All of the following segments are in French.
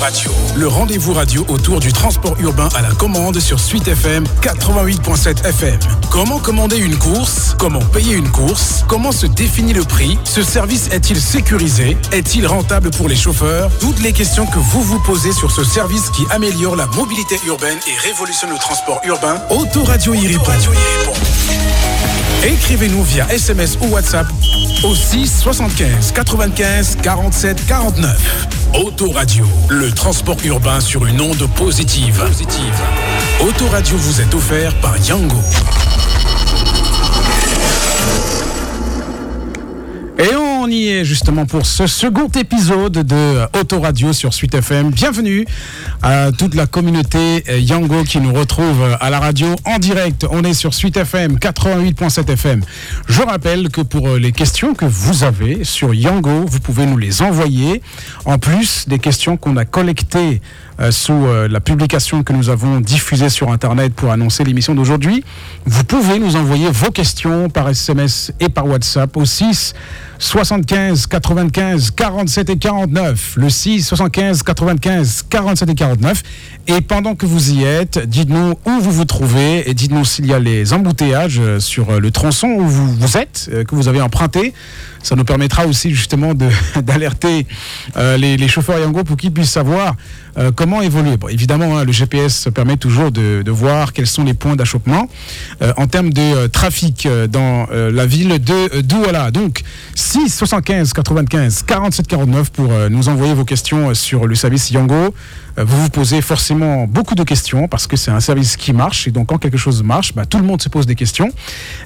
Radio, le rendez-vous radio autour du transport urbain à la commande sur Suite FM 88.7 FM. Comment commander une course? Comment payer une course? Comment se définit le prix? Ce service est-il sécurisé? Est-il rentable pour les chauffeurs? Toutes les questions que vous vous posez sur ce service qui améliore la mobilité urbaine et révolutionne le transport urbain, Autoradio y répond. Écrivez-nous via SMS ou WhatsApp au 6 75 95 47 49. Autoradio, le transport urbain sur une onde positive. positive. Autoradio vous est offert par Yango. On y est justement pour ce second épisode de Autoradio sur Suite FM. Bienvenue à toute la communauté Yango qui nous retrouve à la radio en direct. On est sur Suite FM 88.7 FM. Je rappelle que pour les questions que vous avez sur Yango, vous pouvez nous les envoyer. En plus des questions qu'on a collectées euh, sous euh, la publication que nous avons diffusée sur Internet pour annoncer l'émission d'aujourd'hui. Vous pouvez nous envoyer vos questions par SMS et par WhatsApp au 6 75 95 47 et 49. Le 6 75 95 47 et 49. Et pendant que vous y êtes, dites-nous où vous vous trouvez et dites-nous s'il y a les embouteillages euh, sur le tronçon où vous, vous êtes, que vous avez emprunté. Ça nous permettra aussi justement d'alerter euh, les, chauffeurs Yango pour qu'ils puissent savoir euh, comment évoluer. Évidemment, hein, le GPS permet toujours de, de, voir quels sont les points d'achoppement euh, en termes de trafic dans la ville de Douala. Donc, 6 75 95 47 49 pour nous envoyer vos questions sur le service Yango. Vous vous posez forcément beaucoup de questions parce que c'est un service qui marche et donc quand quelque chose marche, bah, tout le monde se pose des questions.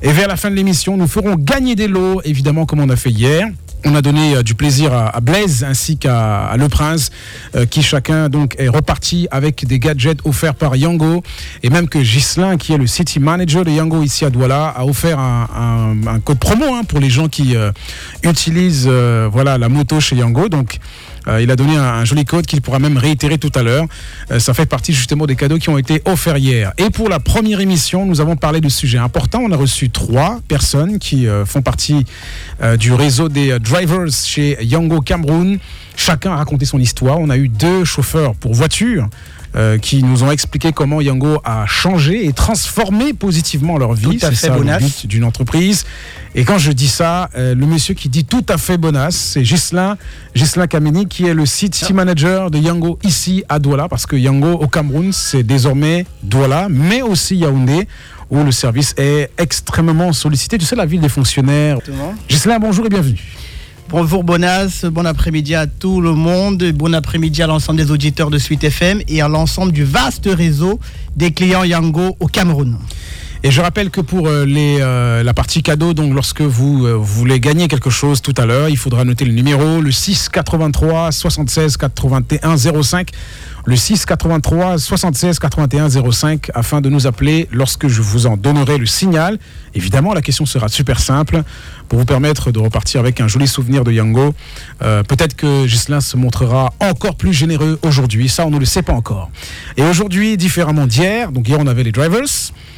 Et vers la fin de l'émission, nous ferons gagner des lots, évidemment comme on a fait hier. On a donné euh, du plaisir à, Blaise ainsi qu'à Le Prince, euh, qui chacun donc est reparti avec des gadgets offerts par Yango, et même que Gislin, qui est le city manager de Yango ici à Douala, a offert un, code promo hein, pour les gens qui euh, utilisent voilà la moto chez Yango. Donc il a donné un, joli code qu'il pourra même réitérer tout à l'heure. Euh, ça fait partie justement des cadeaux qui ont été offerts hier. Et pour la première émission, nous avons parlé de sujets importants. On a reçu trois personnes qui euh, font partie du réseau des drivers chez Yango Cameroun. Chacun a raconté son histoire. On a eu deux chauffeurs pour voiture. Euh, qui nous ont expliqué comment Yango a changé et transformé positivement leur vie. C'est ça le but d'une entreprise. Et quand je dis ça, euh, le monsieur qui dit tout à fait bonasse, c'est Gislain, Gislain Kameni, qui est le city ah. manager de Yango ici à Douala, parce que Yango au Cameroun, c'est désormais Douala, mais aussi Yaoundé où le service est extrêmement sollicité. Tu sais, la ville des fonctionnaires. Gislain, bonjour et bienvenue. Bonjour Bonas, bon après-midi à tout le monde, bon après-midi à l'ensemble des auditeurs de Suite FM et à l'ensemble du vaste réseau des clients Yango au Cameroun. Et je rappelle que pour euh, euh, la partie cadeau, donc lorsque vous euh, voulez gagner quelque chose tout à l'heure, il faudra noter le numéro, le 6 83 76 81 05 le 6 83 76 81 05 afin de nous appeler lorsque je vous en donnerai le signal. Évidemment, la question sera super simple pour vous permettre de repartir avec un joli souvenir de Yango. Euh, peut-être que Gislain se montrera encore plus généreux aujourd'hui, ça on ne le sait pas encore. Et aujourd'hui, différemment d'hier, donc hier on avait les drivers,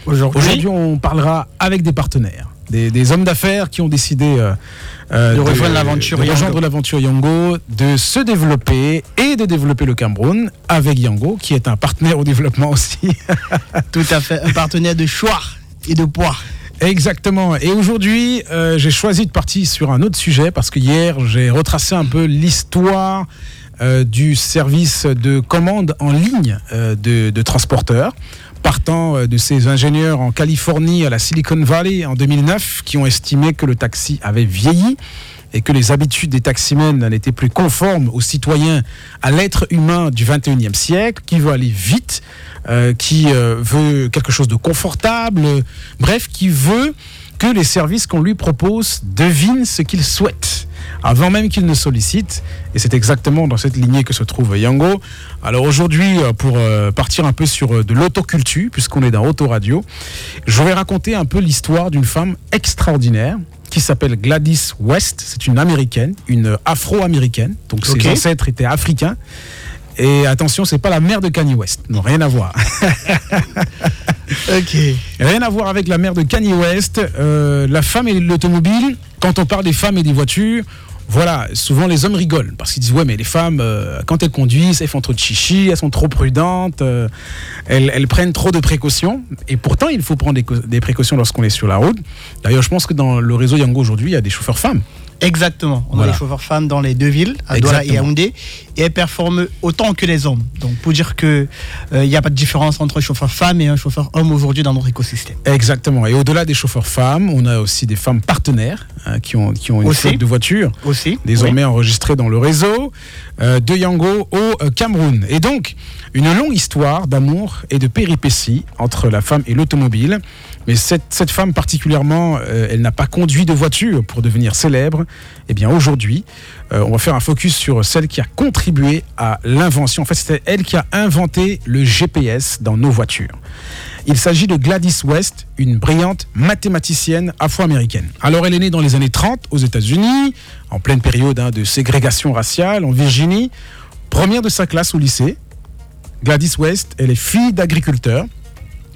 aujourd'hui on parlera avec des partenaires des, hommes d'affaires qui ont décidé euh, euh, de, rejoindre l'aventure Yango. l'aventure Yango, de se développer et de développer le Cameroun avec Yango, qui est un partenaire au développement aussi. Tout à fait, un partenaire de choix et de poids. Exactement. Et aujourd'hui, euh, j'ai choisi de partir sur un autre sujet parce que hier, j'ai retracé un peu l'histoire du service de commande en ligne de, de transporteurs partant euh, de ces ingénieurs en Californie à la Silicon Valley en 2009 qui ont estimé que le taxi avait vieilli et que les habitudes des taximens n'étaient plus conformes aux citoyens, à l'être humain du 21e siècle, qui veut aller vite, euh, qui euh, veut quelque chose de confortable, bref, qui veut que les services qu'on lui propose devinent ce qu'il souhaite avant même qu'il ne sollicite. Et c'est exactement dans cette lignée que se trouve Yango. Alors aujourd'hui, euh, pour euh, partir un peu sur euh, de l'autoculture, puisqu'on est dans Autoradio, je vais raconter un peu l'histoire d'une femme extraordinaire qui s'appelle Gladys West. C'est une américaine, une afro-américaine. Donc ses ancêtres étaient africains. Et attention, c'est pas la mère de Kanye West. Non, rien à voir. ok. Rien à voir avec la mère de Kanye West. la femme et l'automobile, quand on parle des femmes et des voitures, Voilà, souvent les hommes rigolent parce qu'ils disent ouais mais les femmes euh, quand elles conduisent elles font trop de chichi, elles sont trop prudentes, euh, elles, prennent trop de précautions et pourtant il faut prendre des précautions lorsqu'on est sur la route. D'ailleurs je pense que dans le réseau Yango aujourd'hui il y a des chauffeurs femmes. Exactement. On Voilà. a des chauffeurs femmes dans les deux villes, à Douala et. Yaoundé, et elles performent autant que les hommes. Donc pour dire que euh, il n'y a pas de différence entre un chauffeur femme et un chauffeur homme aujourd'hui dans notre écosystème. Exactement. Et au-delà des chauffeurs femmes, on a aussi des femmes partenaires hein, qui, ont, qui ont une Aussi. flotte de voitures Aussi. désormais enregistrées dans le réseau euh, de Yango au euh, Cameroun. Et donc, une longue histoire d'amour et de péripéties entre la femme et l'automobile. Mais cette, femme particulièrement, euh, elle n'a pas conduit de voiture pour devenir célèbre. Eh bien aujourd'hui, euh, on va faire un focus sur celle qui a contribué à l'invention. En fait, c'était elle qui a inventé le GPS dans nos voitures. Il s'agit de Gladys West, une brillante mathématicienne afro-américaine. Alors elle est née dans les années 30 aux États-Unis, en pleine période hein, de ségrégation raciale en Virginie, première de sa classe au lycée. Gladys West, elle est fille d'agriculteur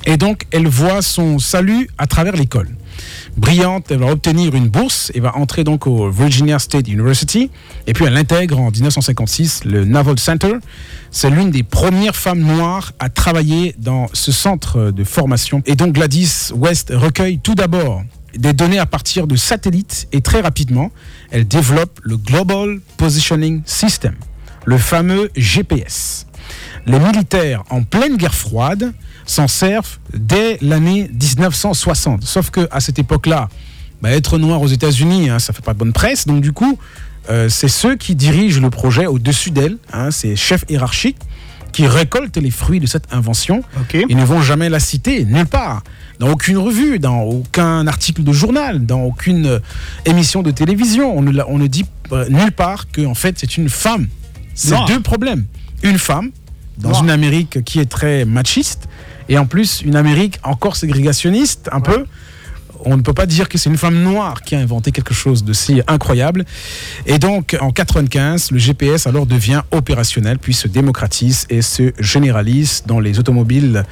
et donc elle voit son salut à travers l'école. Brillante, elle va obtenir une bourse et va entrer donc au Virginia State University. Et puis elle intègre en 1956 le Naval Center. C'est l'une des premières femmes noires à travailler dans ce centre de formation. Et donc Gladys West recueille tout d'abord des données à partir de satellites et très rapidement, elle développe le Global Positioning System, le fameux GPS. Les militaires en pleine guerre froide s'en servent dès l'année 1960. Sauf que à cette époque-là, bah, être noir aux États-Unis, hein, ça fait pas de bonne presse. Donc du coup, euh, c'est ceux qui dirigent le projet au-dessus d'elle, hein, ces chefs hiérarchiques, qui récoltent les fruits de cette invention. Ils ne vont jamais la citer, nulle part. Dans aucune revue, dans aucun article de journal, dans aucune euh, émission de télévision. On ne, la- on ne dit euh, nulle part que en fait c'est une femme. C'est deux problèmes. Une femme dans une Amérique qui est très machiste et en plus une Amérique encore ségrégationniste un peu. On ne peut pas dire que c'est une femme noire qui a inventé quelque chose de si incroyable. Et donc, en 95, le GPS alors devient opérationnel, puis se démocratise et se généralise dans les automobiles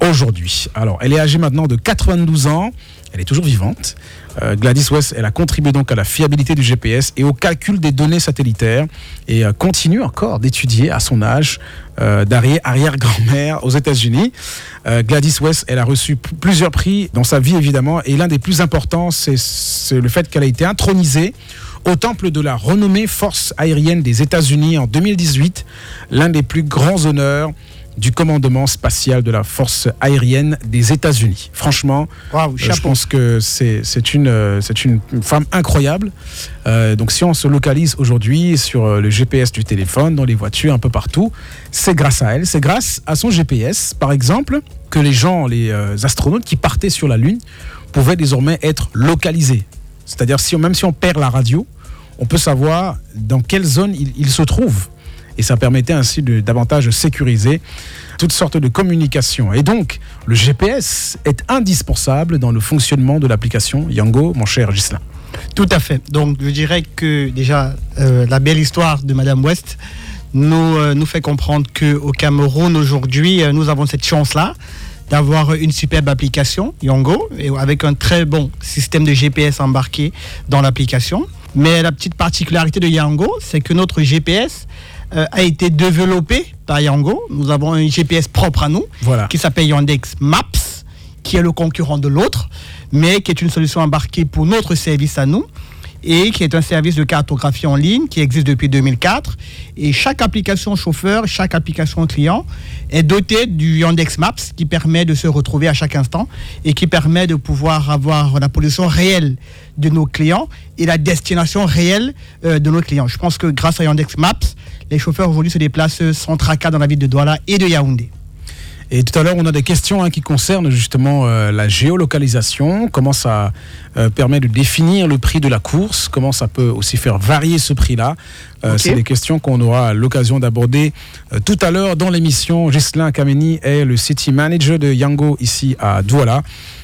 aujourd'hui. Alors, elle est âgée maintenant de 92 ans. Elle est toujours vivante. Euh, Gladys West, elle a contribué donc à la fiabilité du GPS et au calcul des données satellitaires et euh, continue encore d'étudier à son âge euh, d'arrière- arrière-grand-mère aux États-Unis. Gladys West, elle a reçu plusieurs prix dans sa vie évidemment et l'un des plus importants, c'est le fait qu'elle a été intronisée au temple de la renommée force aérienne des États-Unis en 2018, l'un des plus grands honneurs du commandement spatial de la force aérienne des États-Unis. Franchement, euh, je pense que c'est c'est une, euh, c'est une femme incroyable. Euh, donc si on se localise aujourd'hui sur le GPS du téléphone, dans les voitures, un peu partout, c'est grâce à elle. C'est grâce à son GPS, par exemple, que les gens, les astronautes qui partaient sur la Lune pouvaient désormais être localisés. C'est-à-dire si même si on perd la radio, on peut savoir dans quelle zone il, il se trouve. Et ça permettait ainsi de davantage sécuriser toutes sortes de communications. Et donc, le GPS est indispensable dans le fonctionnement de l'application Yango, mon cher Gislain. Tout à fait. Donc, je dirais que déjà, euh, la belle histoire de Madame West nous, euh, fait comprendre qu'au Cameroun, aujourd'hui, euh, nous avons cette chance-là d'avoir une superbe application, Yango, avec un très bon système de GPS embarqué dans l'application. Mais la petite particularité de Yango, c'est que notre GPS euh, a été développé par Yango. Nous avons un GPS propre à nous Voilà. qui s'appelle Yandex Maps, qui est le concurrent de l'autre, mais qui est une solution embarquée pour notre service à nous et qui est un service de cartographie en ligne qui existe depuis 2004. Et chaque application chauffeur, chaque application client est dotée du Yandex Maps qui permet de se retrouver à chaque instant et qui permet de pouvoir avoir la position réelle de nos clients et la destination réelle euh, de nos clients. Je pense que grâce à Yandex Maps, les chauffeurs aujourd'hui se déplacent sans tracas dans la ville de Douala et de Yaoundé. Et tout à l'heure, on a des questions hein, qui concernent justement euh, la géolocalisation, comment ça euh, permet de définir le prix de la course, comment ça peut aussi faire varier ce prix-là? Euh. C'est des questions qu'on aura l'occasion d'aborder tout à l'heure dans l'émission. Gislain Kameni est le city manager de Yango ici à Douala.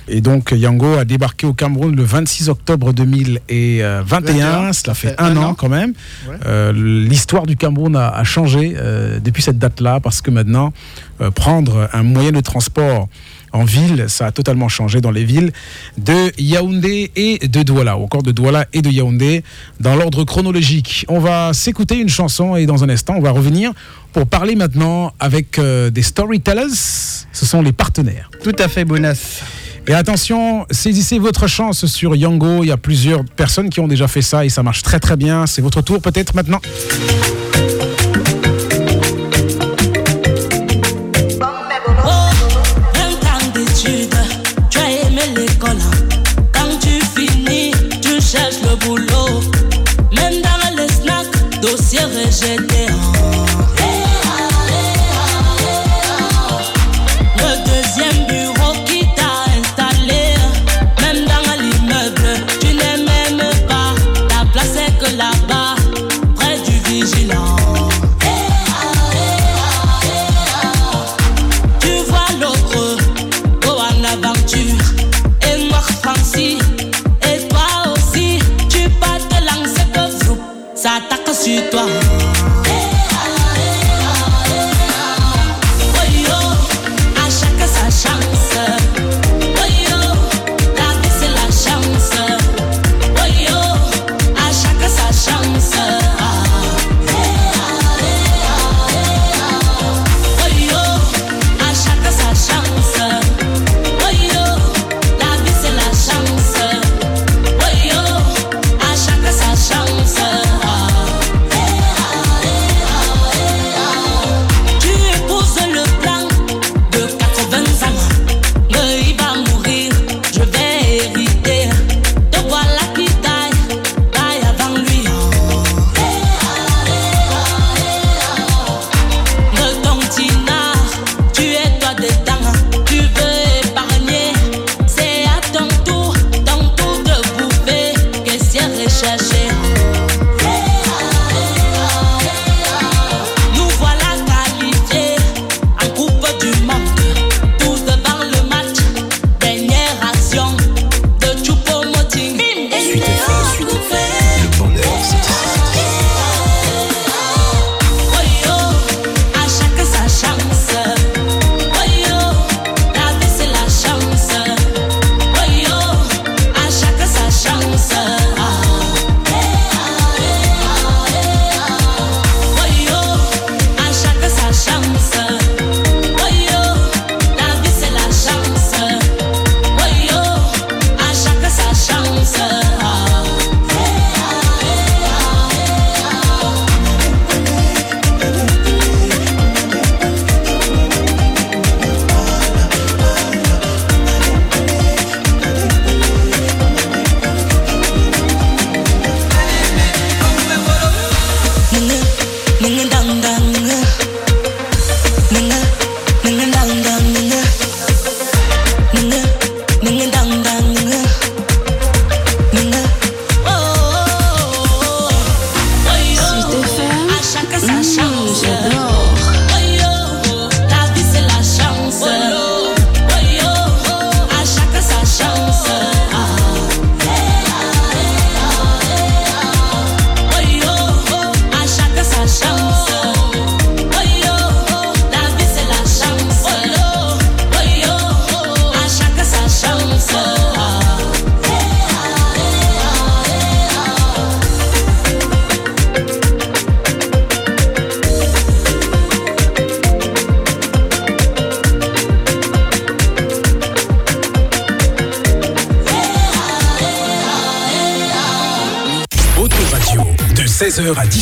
Et donc Yango a débarqué au Cameroun le 26 octobre 2021. 21, Cela fait un an quand même. Ouais. Euh, L'histoire du Cameroun a, a changé euh, depuis cette date-là parce que maintenant, euh, prendre un moyen de transport en ville, ça a totalement changé dans les villes de Yaoundé et de Douala, ou encore de Douala et de Yaoundé, dans l'ordre chronologique. On va s'écouter une chanson et dans un instant, on va revenir pour parler maintenant avec euh, des storytellers. Ce sont les partenaires. Tout à fait, Bonas. Et attention, saisissez votre chance sur Yango. Il y a plusieurs personnes qui ont déjà fait ça et ça marche très très bien. C'est votre tour peut-être maintenant.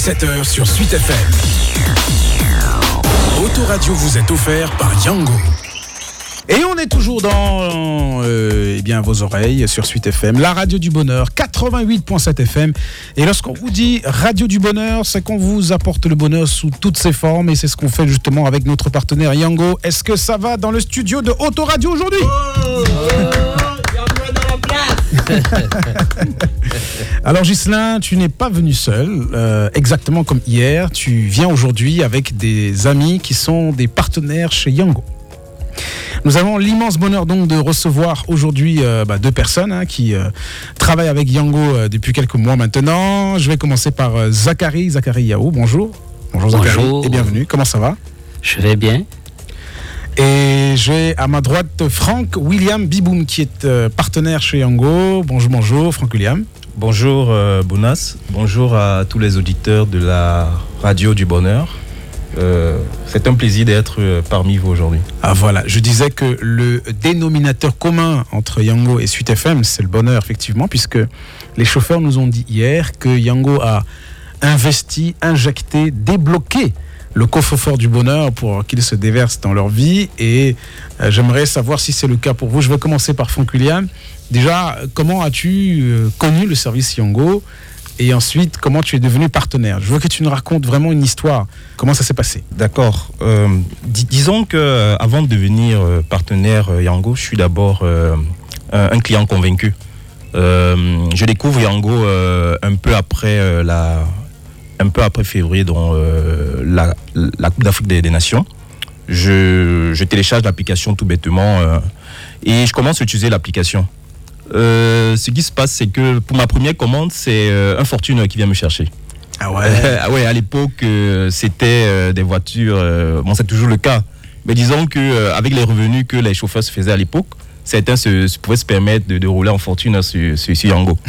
17h sur Suite FM. Autoradio vous est offert par Yango. Et on est toujours dans euh, eh bien, vos oreilles sur Suite FM, la radio du bonheur, 88.7 FM. Et lorsqu'on vous dit radio du bonheur, c'est qu'on vous apporte le bonheur sous toutes ses formes. Et c'est ce qu'on fait justement avec notre partenaire Yango. Est-ce que ça va dans le studio de Autoradio aujourd'hui? Alors Ghislain, tu n'es pas venu seul, euh, exactement comme hier. Tu viens aujourd'hui avec des amis qui sont des partenaires chez Yango. Nous avons l'immense bonheur donc de recevoir aujourd'hui euh, bah, deux personnes hein, qui euh, travaillent avec Yango euh, depuis quelques mois maintenant. Je vais commencer par Zachary, Zachary Yao. Bonjour. Bonjour Zachary Bonjour. et bienvenue. Comment ça va? Je vais bien. Et j'ai à ma droite Franck William Biboum qui est euh, partenaire chez Yango. Bonjour, bonjour Franck William. Bonjour euh, Bonas, bonjour à tous les auditeurs de la radio du bonheur. Euh, c'est un plaisir d'être parmi vous aujourd'hui. Ah voilà, je disais que le dénominateur commun entre Yango et Suite FM, c'est le bonheur effectivement, puisque les chauffeurs nous ont dit hier que Yango a investi, injecté, débloqué le coffre-fort du bonheur pour qu'il se déverse dans leur vie. Et euh, j'aimerais savoir si c'est le cas pour vous. Je vais commencer par Franck William. Déjà, comment as-tu euh, connu le service Yango? Et ensuite, comment tu es devenu partenaire? Je veux que tu nous racontes vraiment une histoire. Comment ça s'est passé? D'accord. Euh, dis- disons que avant de devenir partenaire Yango, je suis d'abord un, client convaincu. Je découvre Yango un peu après la, un peu après février, dans euh, la, la Coupe d'Afrique des, des Nations. Je, je télécharge l'application tout bêtement euh, et je commence à utiliser l'application. Euh, ce qui se passe, c'est que pour ma première commande, c'est un fortune qui vient me chercher. Ah Euh, ah ouais, à l'époque, c'était des voitures. bon, c'est toujours le cas. Mais disons que euh, avec les revenus que les chauffeurs se faisaient à l'époque, certains se, se pouvaient se permettre de, de rouler en fortune sur, sur, sur Yango.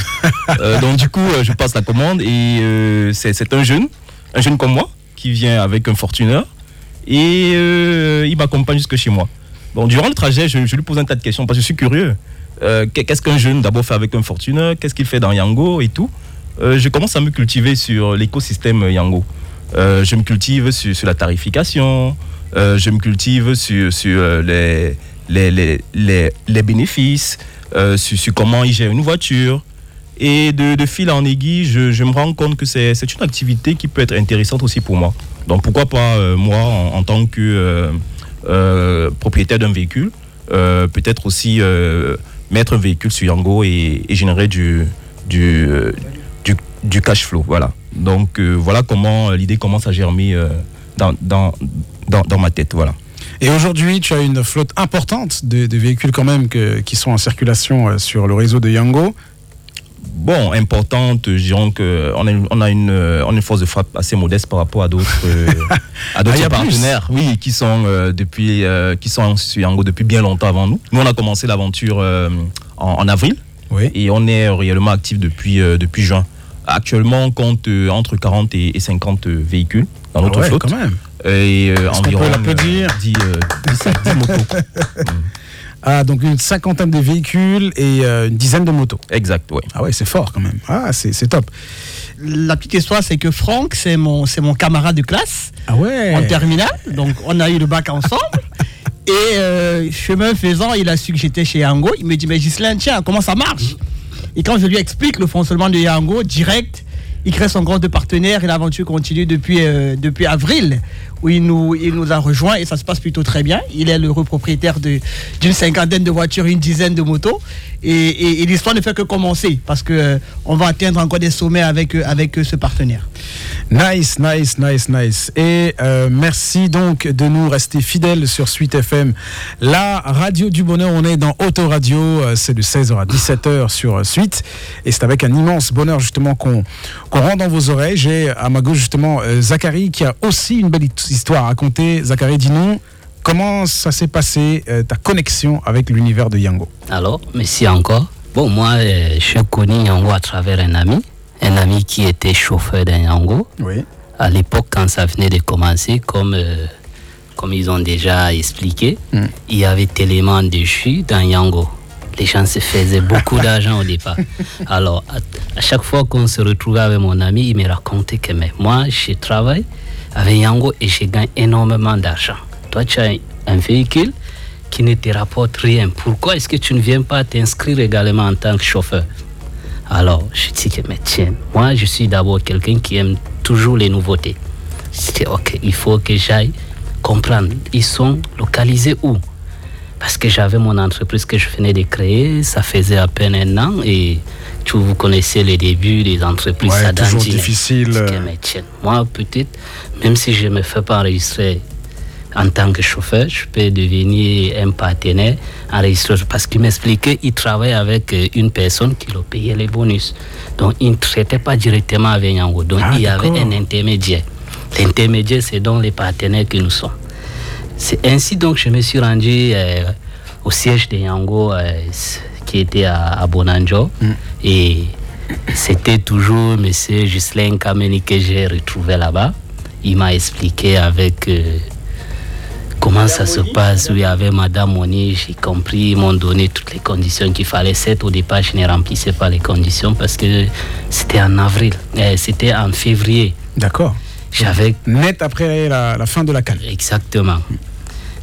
Euh, donc du coup, euh, je passe la commande et c'est un jeune, un jeune comme moi, qui vient avec un fortuneur et il m'accompagne jusque chez moi. Bon, durant le trajet, je, je lui pose un tas de questions parce que je suis curieux. Qu'est- Qu'est-ce qu'un jeune d'abord fait avec un fortuneur? Qu'est-ce qu'il fait dans Yango et tout? Euh, Je commence à me cultiver sur l'écosystème Yango. Euh, je me cultive sur, sur la tarification, euh, je me cultive sur, sur euh, les, les, les, les, bénéfices, euh, sur, sur comment il gère une voiture. Et de, de fil en aiguille, je, je me rends compte que c'est une activité qui peut être intéressante aussi pour moi. Donc pourquoi pas moi, en, en tant que propriétaire d'un véhicule, peut-être aussi mettre un véhicule sur Yango et, générer du, du, du, du cash flow. Voilà. Donc voilà comment l'idée commence à germer dans, dans, dans, dans ma tête. Voilà. Et aujourd'hui, tu as une flotte importante de, de véhicules quand même que- qui sont en circulation euh, sur le réseau de Yango. Bon, importante, je dirais qu'on a, une- on a, une, euh, on a une force de frappe assez modeste par rapport à d'autres euh, à d'autres Ah, plus. partenaires oui, qui, sont, euh, depuis, euh, qui sont sur Yango depuis bien longtemps avant nous. Nous, on a commencé l'aventure euh, en, en avril Oui. et on est réellement actif depuis, euh, depuis juin. Actuellement, on compte euh, entre 40 et, et 50 véhicules Ah ouais, quand même. Et euh, environ peut l'applaudir euh, 10, euh, 10 10 motos. Ah, donc une cinquantaine de véhicules et euh, une dizaine de motos. Exact, oui. Ah ouais, c'est fort quand même. Ah, c'est c'est top. La petite histoire, c'est que Franck, c'est mon, c'est mon camarade de classe Ah ouais. en terminale. Donc, on a eu le bac ensemble. Et euh, chemin faisant, il a su que j'étais chez Yango. Il me dit, mais Ghislain, tiens, comment ça marche? Et quand je lui explique le fonctionnement de Yango, direct, il crée son compte de partenaire et l'aventure continue depuis, euh, depuis avril, où il nous, il nous a rejoint et ça se passe plutôt très bien. Il est l'heureux propriétaire d'une cinquantaine de voitures, une dizaine de motos. Et, l'histoire ne fait que commencer parce que euh, va atteindre encore des sommets avec, euh, avec euh, ce partenaire. Nice, nice, nice, nice. Et merci donc de nous rester fidèles sur Suite FM. La radio du bonheur, on est dans Autoradio, c'est de 16h à 17h sur Suite. Et c'est avec un immense bonheur justement qu'on qu'on rend dans vos oreilles. J'ai à ma gauche justement Zachary qui a aussi une belle histoire à raconter. Zachary, dis-nous, comment ça s'est passé, euh, ta connexion avec l'univers de Yango? Alors, merci encore. Bon, moi, euh, je connais Yango à travers un ami, un ami qui était chauffeur d'un Yango. Oui. À l'époque, quand ça venait de commencer, comme, euh, comme ils ont déjà expliqué, Mm. il y avait tellement de jus dans Yango. Les gens se faisaient beaucoup d'argent au départ. Alors, à, à chaque fois qu'on se retrouvait avec mon ami, il me racontait que mais moi, je travaille avec Yango et je gagne énormément d'argent. Toi, tu as un véhicule qui ne te rapporte rien. Pourquoi est-ce que tu ne viens pas t'inscrire également en tant que chauffeur? Alors, je dis que, mais tiens, moi, je suis d'abord quelqu'un qui aime toujours les nouveautés. Dis, ok, il faut que j'aille comprendre. Ils sont localisés où? Parce que j'avais mon entreprise que je venais de créer, ça faisait à peine un an et vous connaissez les débuts des entreprises. Ouais, toujours difficile, euh. moi, peut-être, même si je ne me fais pas enregistrer en tant que chauffeur, je peux devenir un partenaire enregistreur parce qu'il m'expliquait qu'il travaille avec euh, une personne qui lui payait les bonus. Donc, il ne traitait pas directement avec Yango. Donc, Ah, il y avait un intermédiaire. L'intermédiaire, c'est donc les partenaires que nous sommes. C'est ainsi donc je me suis rendu euh, au siège de Yango euh, qui était à, à Bonanjo. Et c'était toujours M. Ghislain Kameni que j'ai retrouvé là-bas. Il m'a expliqué avec euh, comment ça se passe. Oui, avec Madame Moni, j'ai compris. Ils m'ont donné toutes les conditions qu'il fallait. Certes, au départ, je ne remplissais pas les conditions parce que c'était en avril. Euh, c'était en février. D'accord. J'avais Net après la, la fin de la canne. Exactement.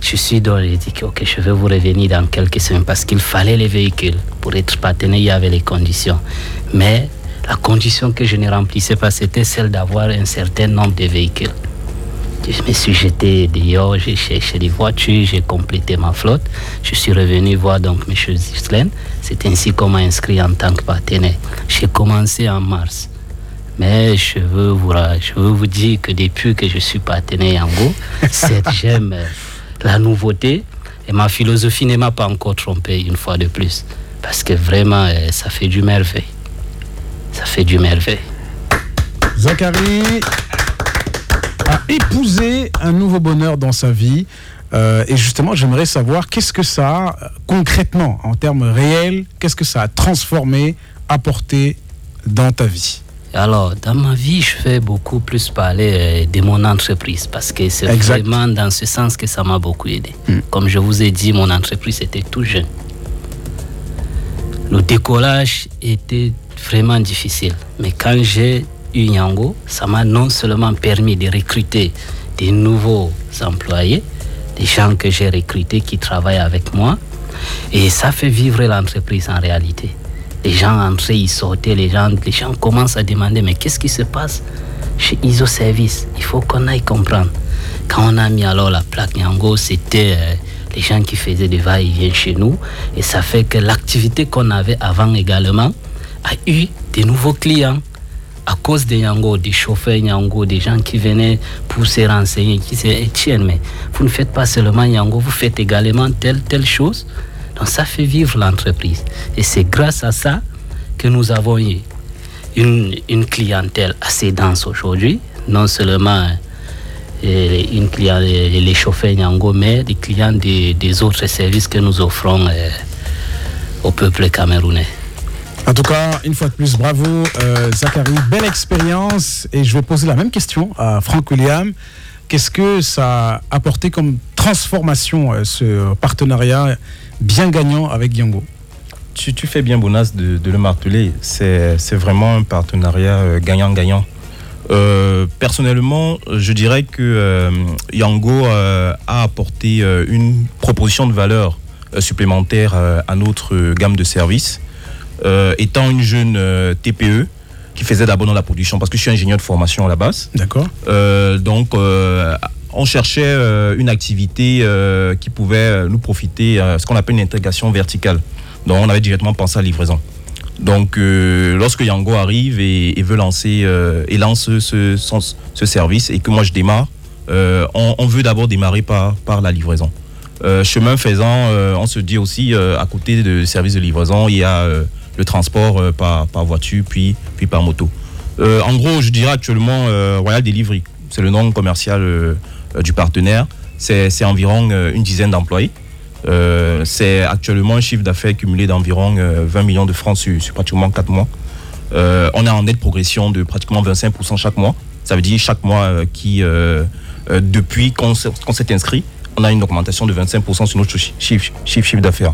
Je suis dans les dit ok, je vais vous revenir dans quelques semaines parce qu'il fallait les véhicules. Pour être partenaire, il y avait les conditions. Mais la condition que je ne remplissais pas, c'était celle d'avoir un certain nombre de véhicules. Je me suis jeté dehors, j'ai cherché des voitures, j'ai complété ma flotte. Je suis revenu voir donc M. Gislaine. C'est ainsi qu'on m'a inscrit en tant que partenaire. J'ai commencé en mars. Mais je veux vous, je veux vous dire que depuis que je suis partenaire Yango, c'est- j'aime euh, la nouveauté et ma philosophie ne m'a pas encore trompé une fois de plus. Parce que vraiment, euh, ça fait du merveille. Ça fait du merveille. Zachary a épousé un nouveau bonheur dans sa vie. Euh, et justement, j'aimerais savoir qu'est-ce que ça a euh, concrètement, en termes réels, qu'est-ce que ça a transformé, apporté dans ta vie? Alors, dans ma vie, je fais beaucoup plus parler euh, de mon entreprise parce que c'est vraiment dans ce sens que ça m'a beaucoup aidé. Comme je vous ai dit, mon entreprise était tout jeune. Le décollage était vraiment difficile. Mais quand j'ai eu Yango, ça m'a non seulement permis de recruter des nouveaux employés, des gens que j'ai recrutés qui travaillent avec moi, et ça fait vivre l'entreprise en réalité. Les gens entraient, ils sortaient, les gens, les gens commencent à demander mais qu'est-ce qui se passe chez ISO Service? Il faut qu'on aille comprendre. Quand on a mis alors la plaque Yango, c'était euh, les gens qui faisaient des va-et-vient chez nous. Et ça fait que l'activité qu'on avait avant également a eu des nouveaux clients à cause des Yango, des chauffeurs Yango, des gens qui venaient pour se renseigner, qui disaient Etienne, mais vous ne faites pas seulement Yango, vous faites également telle, telle chose. Donc ça fait vivre l'entreprise. Et c'est grâce à ça que nous avons eu une, une clientèle assez dense aujourd'hui. Non seulement euh, une client, les chauffeurs Yango, mais des clients des, autres services que nous offrons euh, au peuple camerounais. En tout cas, une fois de plus, bravo euh, Zachary, belle expérience. Et je vais poser la même question à Franck William. Qu'est-ce que ça a apporté comme transformation, euh, ce partenariat bien gagnant avec Yango Tu, tu fais bien, Bonas, de, de le marteler. C'est vraiment un partenariat euh, gagnant-gagnant. Euh, personnellement, je dirais que euh, Yango euh, a apporté une proposition de valeur supplémentaire à notre gamme de services. Étant une jeune TPE qui faisait d'abord dans la production, parce que je suis ingénieur de formation à la base, D'accord donc, on cherchait euh, une activité euh, qui pouvait euh, nous profiter, ce qu'on appelle une intégration verticale. Donc, on avait directement pensé à livraison. Donc, lorsque Yango arrive et, veut lancer et lance ce, service et que moi je démarre, on, veut d'abord démarrer par, par la livraison. Chemin faisant, on se dit aussi à côté du service de livraison, il y a le transport par, voiture puis, puis par moto. En gros, je dirais actuellement Royal Delivery, c'est le nom commercial du partenaire. C'est environ euh, une dizaine d'employés. Euh, c'est actuellement un chiffre d'affaires cumulé d'environ euh, 20 millions de francs sur, pratiquement 4 mois. Euh, on est en nette progression de pratiquement 25% chaque mois. Ça veut dire chaque mois euh, qui, euh, euh, depuis qu'on s'est inscrit, on a une augmentation de 25% sur notre chi- chiffre, d'affaires.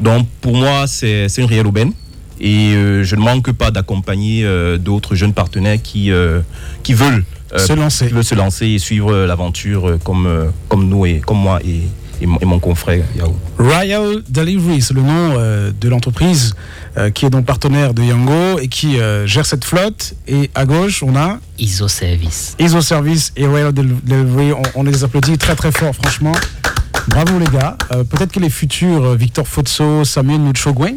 Donc pour moi, c'est une réelle aubaine. Et euh, je ne manque pas d'accompagner euh, d'autres jeunes partenaires qui, euh, qui veulent euh, Se lancer. qui veulent se lancer et suivre l'aventure comme, euh, comme nous et comme moi et, et mon, et mon confrère Yao. Royal Delivery, c'est le nom euh, de l'entreprise euh, qui est donc partenaire de Yango et qui euh, gère cette flotte. Et à gauche, on a ISO Service. ISO Service et Royal Del- Delivery. On, on les applaudit très très fort, franchement. Bravo les gars. Euh, Peut-être que les futurs Victor Fotso, Samuel Nuchogwen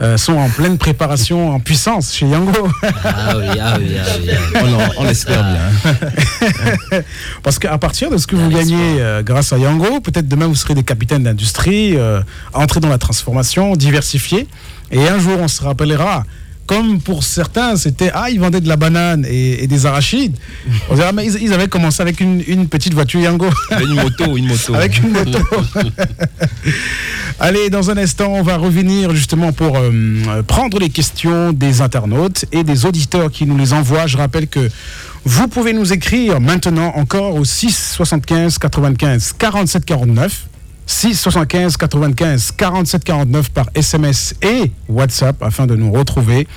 euh, sont en pleine préparation, en puissance chez Yango. Ah oui, ah oui, ah oui. ah oui. On, en- on l'espère bien. Parce qu'à partir de ce que vous gagnez euh, grâce à Yango, peut-être demain vous serez des capitaines d'industrie, euh, entrer dans la transformation, diversifier. Et un jour on se rappellera, comme pour certains, c'était Ah, ils vendaient de la banane et, et des arachides. On dira, mais ils, ils avaient commencé avec une, une petite voiture Yango. Une moto, une moto. Avec une moto. Allez, dans un instant, on va revenir justement pour euh, prendre les questions des internautes et des auditeurs qui nous les envoient. Je rappelle que vous pouvez nous écrire maintenant encore au 6 75 95 47 49. 6 75 95 47 49 par SMS et WhatsApp afin de nous retrouver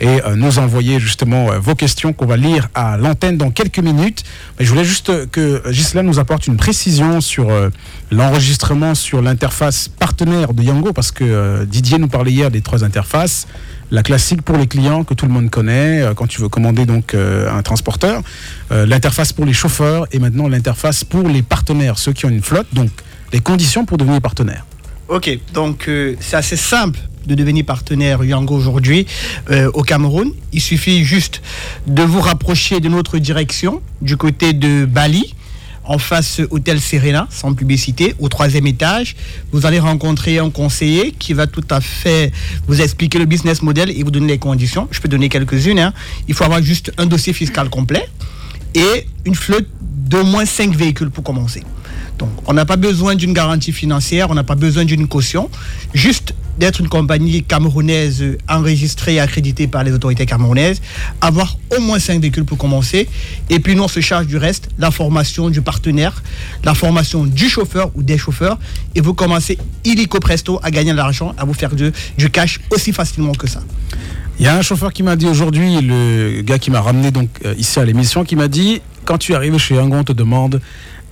et euh, nous envoyer justement euh, vos questions qu'on va lire à l'antenne dans quelques minutes. Je voulais juste que Gisela nous apporte une précision sur euh, l'enregistrement sur l'interface partenaire de Yango parce que Didier nous parlait hier des trois interfaces. La classique pour les clients que tout le monde connaît quand tu veux commander donc un transporteur, l'interface pour les chauffeurs et maintenant l'interface pour les partenaires, ceux qui ont une flotte. Donc les conditions pour devenir partenaire. Ok, donc euh, c'est assez simple de devenir partenaire Yango aujourd'hui euh, au Cameroun. Il suffit juste de vous rapprocher de notre direction du côté de Bali, en face Hôtel Serena, sans publicité, au troisième étage. Vous allez rencontrer un conseiller qui va tout à fait vous expliquer le business model et vous donner les conditions. Je peux donner quelques-unes. hein. Il faut avoir juste un dossier fiscal complet et une flotte d'au moins 5 véhicules pour commencer. Donc, on n'a pas besoin d'une garantie financière, on n'a pas besoin d'une caution, juste d'être une compagnie camerounaise enregistrée et accréditée par les autorités camerounaises, avoir au moins 5 véhicules pour commencer, et puis nous on se charge du reste, la formation du partenaire, la formation du chauffeur ou des chauffeurs, et vous commencez illico presto à gagner de l'argent, à vous faire du cash aussi facilement que ça. Il y a un chauffeur qui m'a dit aujourd'hui, le gars qui m'a ramené donc euh, ici à l'émission, qui m'a dit quand tu arrives chez Yango, on te demande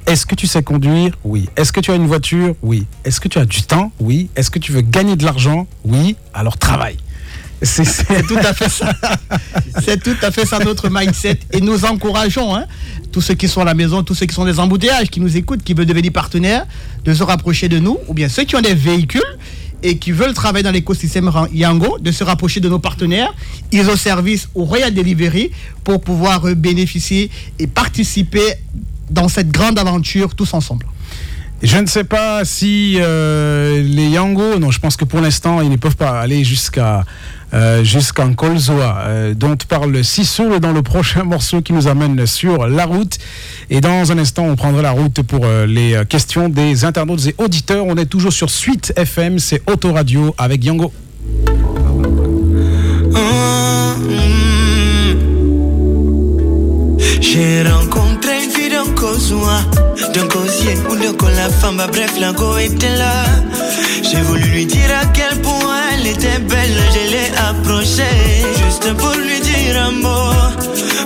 est-ce que tu sais conduire? Oui. Est-ce que tu as une voiture? Oui. Est-ce que tu as du temps? Oui. Est-ce que tu veux gagner de l'argent? Oui. Alors travaille. C'est tout à fait ça. C'est tout à fait ça notre mindset. Et nous encourageons hein, tous ceux qui sont à la maison, tous ceux qui sont des embouteillages, qui nous écoutent, qui veulent devenir partenaires, de se rapprocher de nous, ou bien ceux qui ont des véhicules et qui veulent travailler dans l'écosystème Yango, de se rapprocher de nos partenaires, ils ont service au Royal Delivery pour pouvoir euh, bénéficier et participer dans cette grande aventure tous ensemble. Je ne sais pas si euh, les Yango, non, je pense que pour l'instant, ils ne peuvent pas aller jusqu'à euh, jusqu'en Kolzoa, euh, dont parle Sissou dans le prochain morceau qui nous amène sur la route. Et dans un instant, on prendra la route pour euh, les questions des internautes et auditeurs. On est toujours sur Suite FM, c'est Autoradio avec Yango. J'ai rencontré une fille d'un Kozua, d'un cosier ou de la femme, bref, la go était là. J'ai voulu lui dire à quel point elle était belle, je l'ai approchée, juste pour lui dire un mot.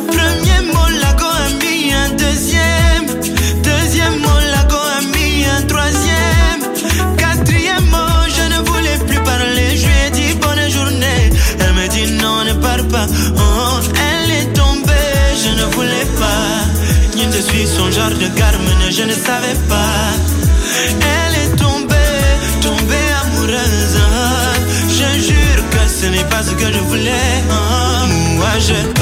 Premier mot, la mis un deuxième, deuxième mot, la mis un troisième, quatrième mot, je ne voulais plus parler, je lui ai dit bonne journée, elle me dit non, ne pars pas, oh, elle est tombée, je ne voulais pas, je suis son genre de garmine, je ne savais pas, que je voulais, moi je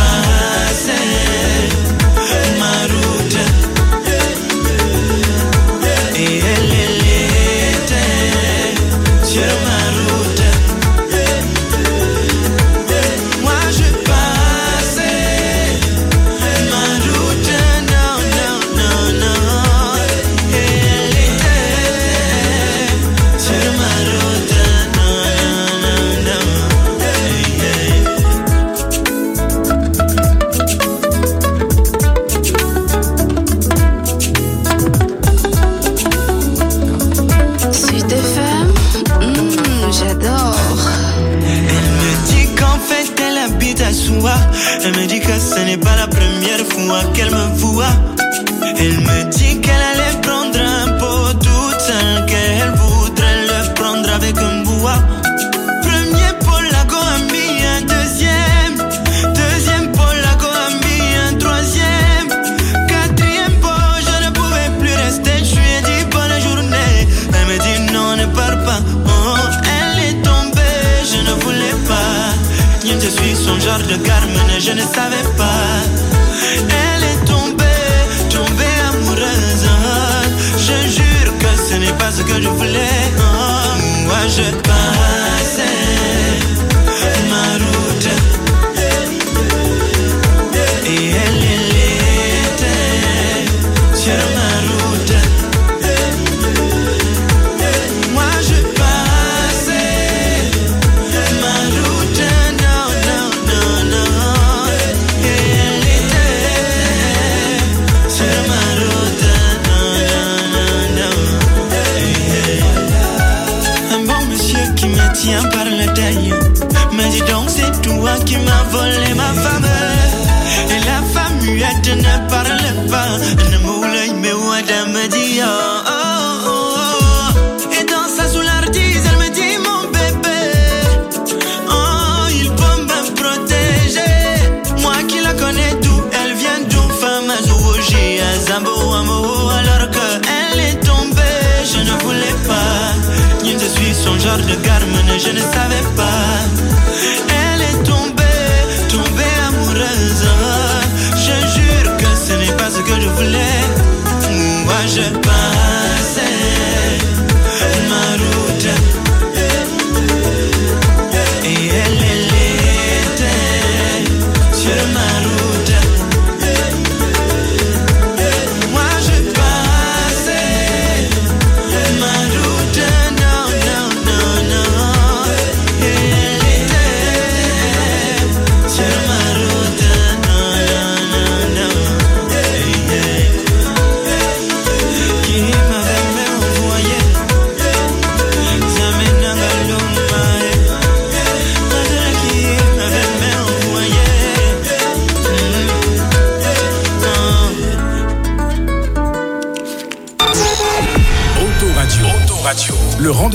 suis son genre de Carmen, je ne savais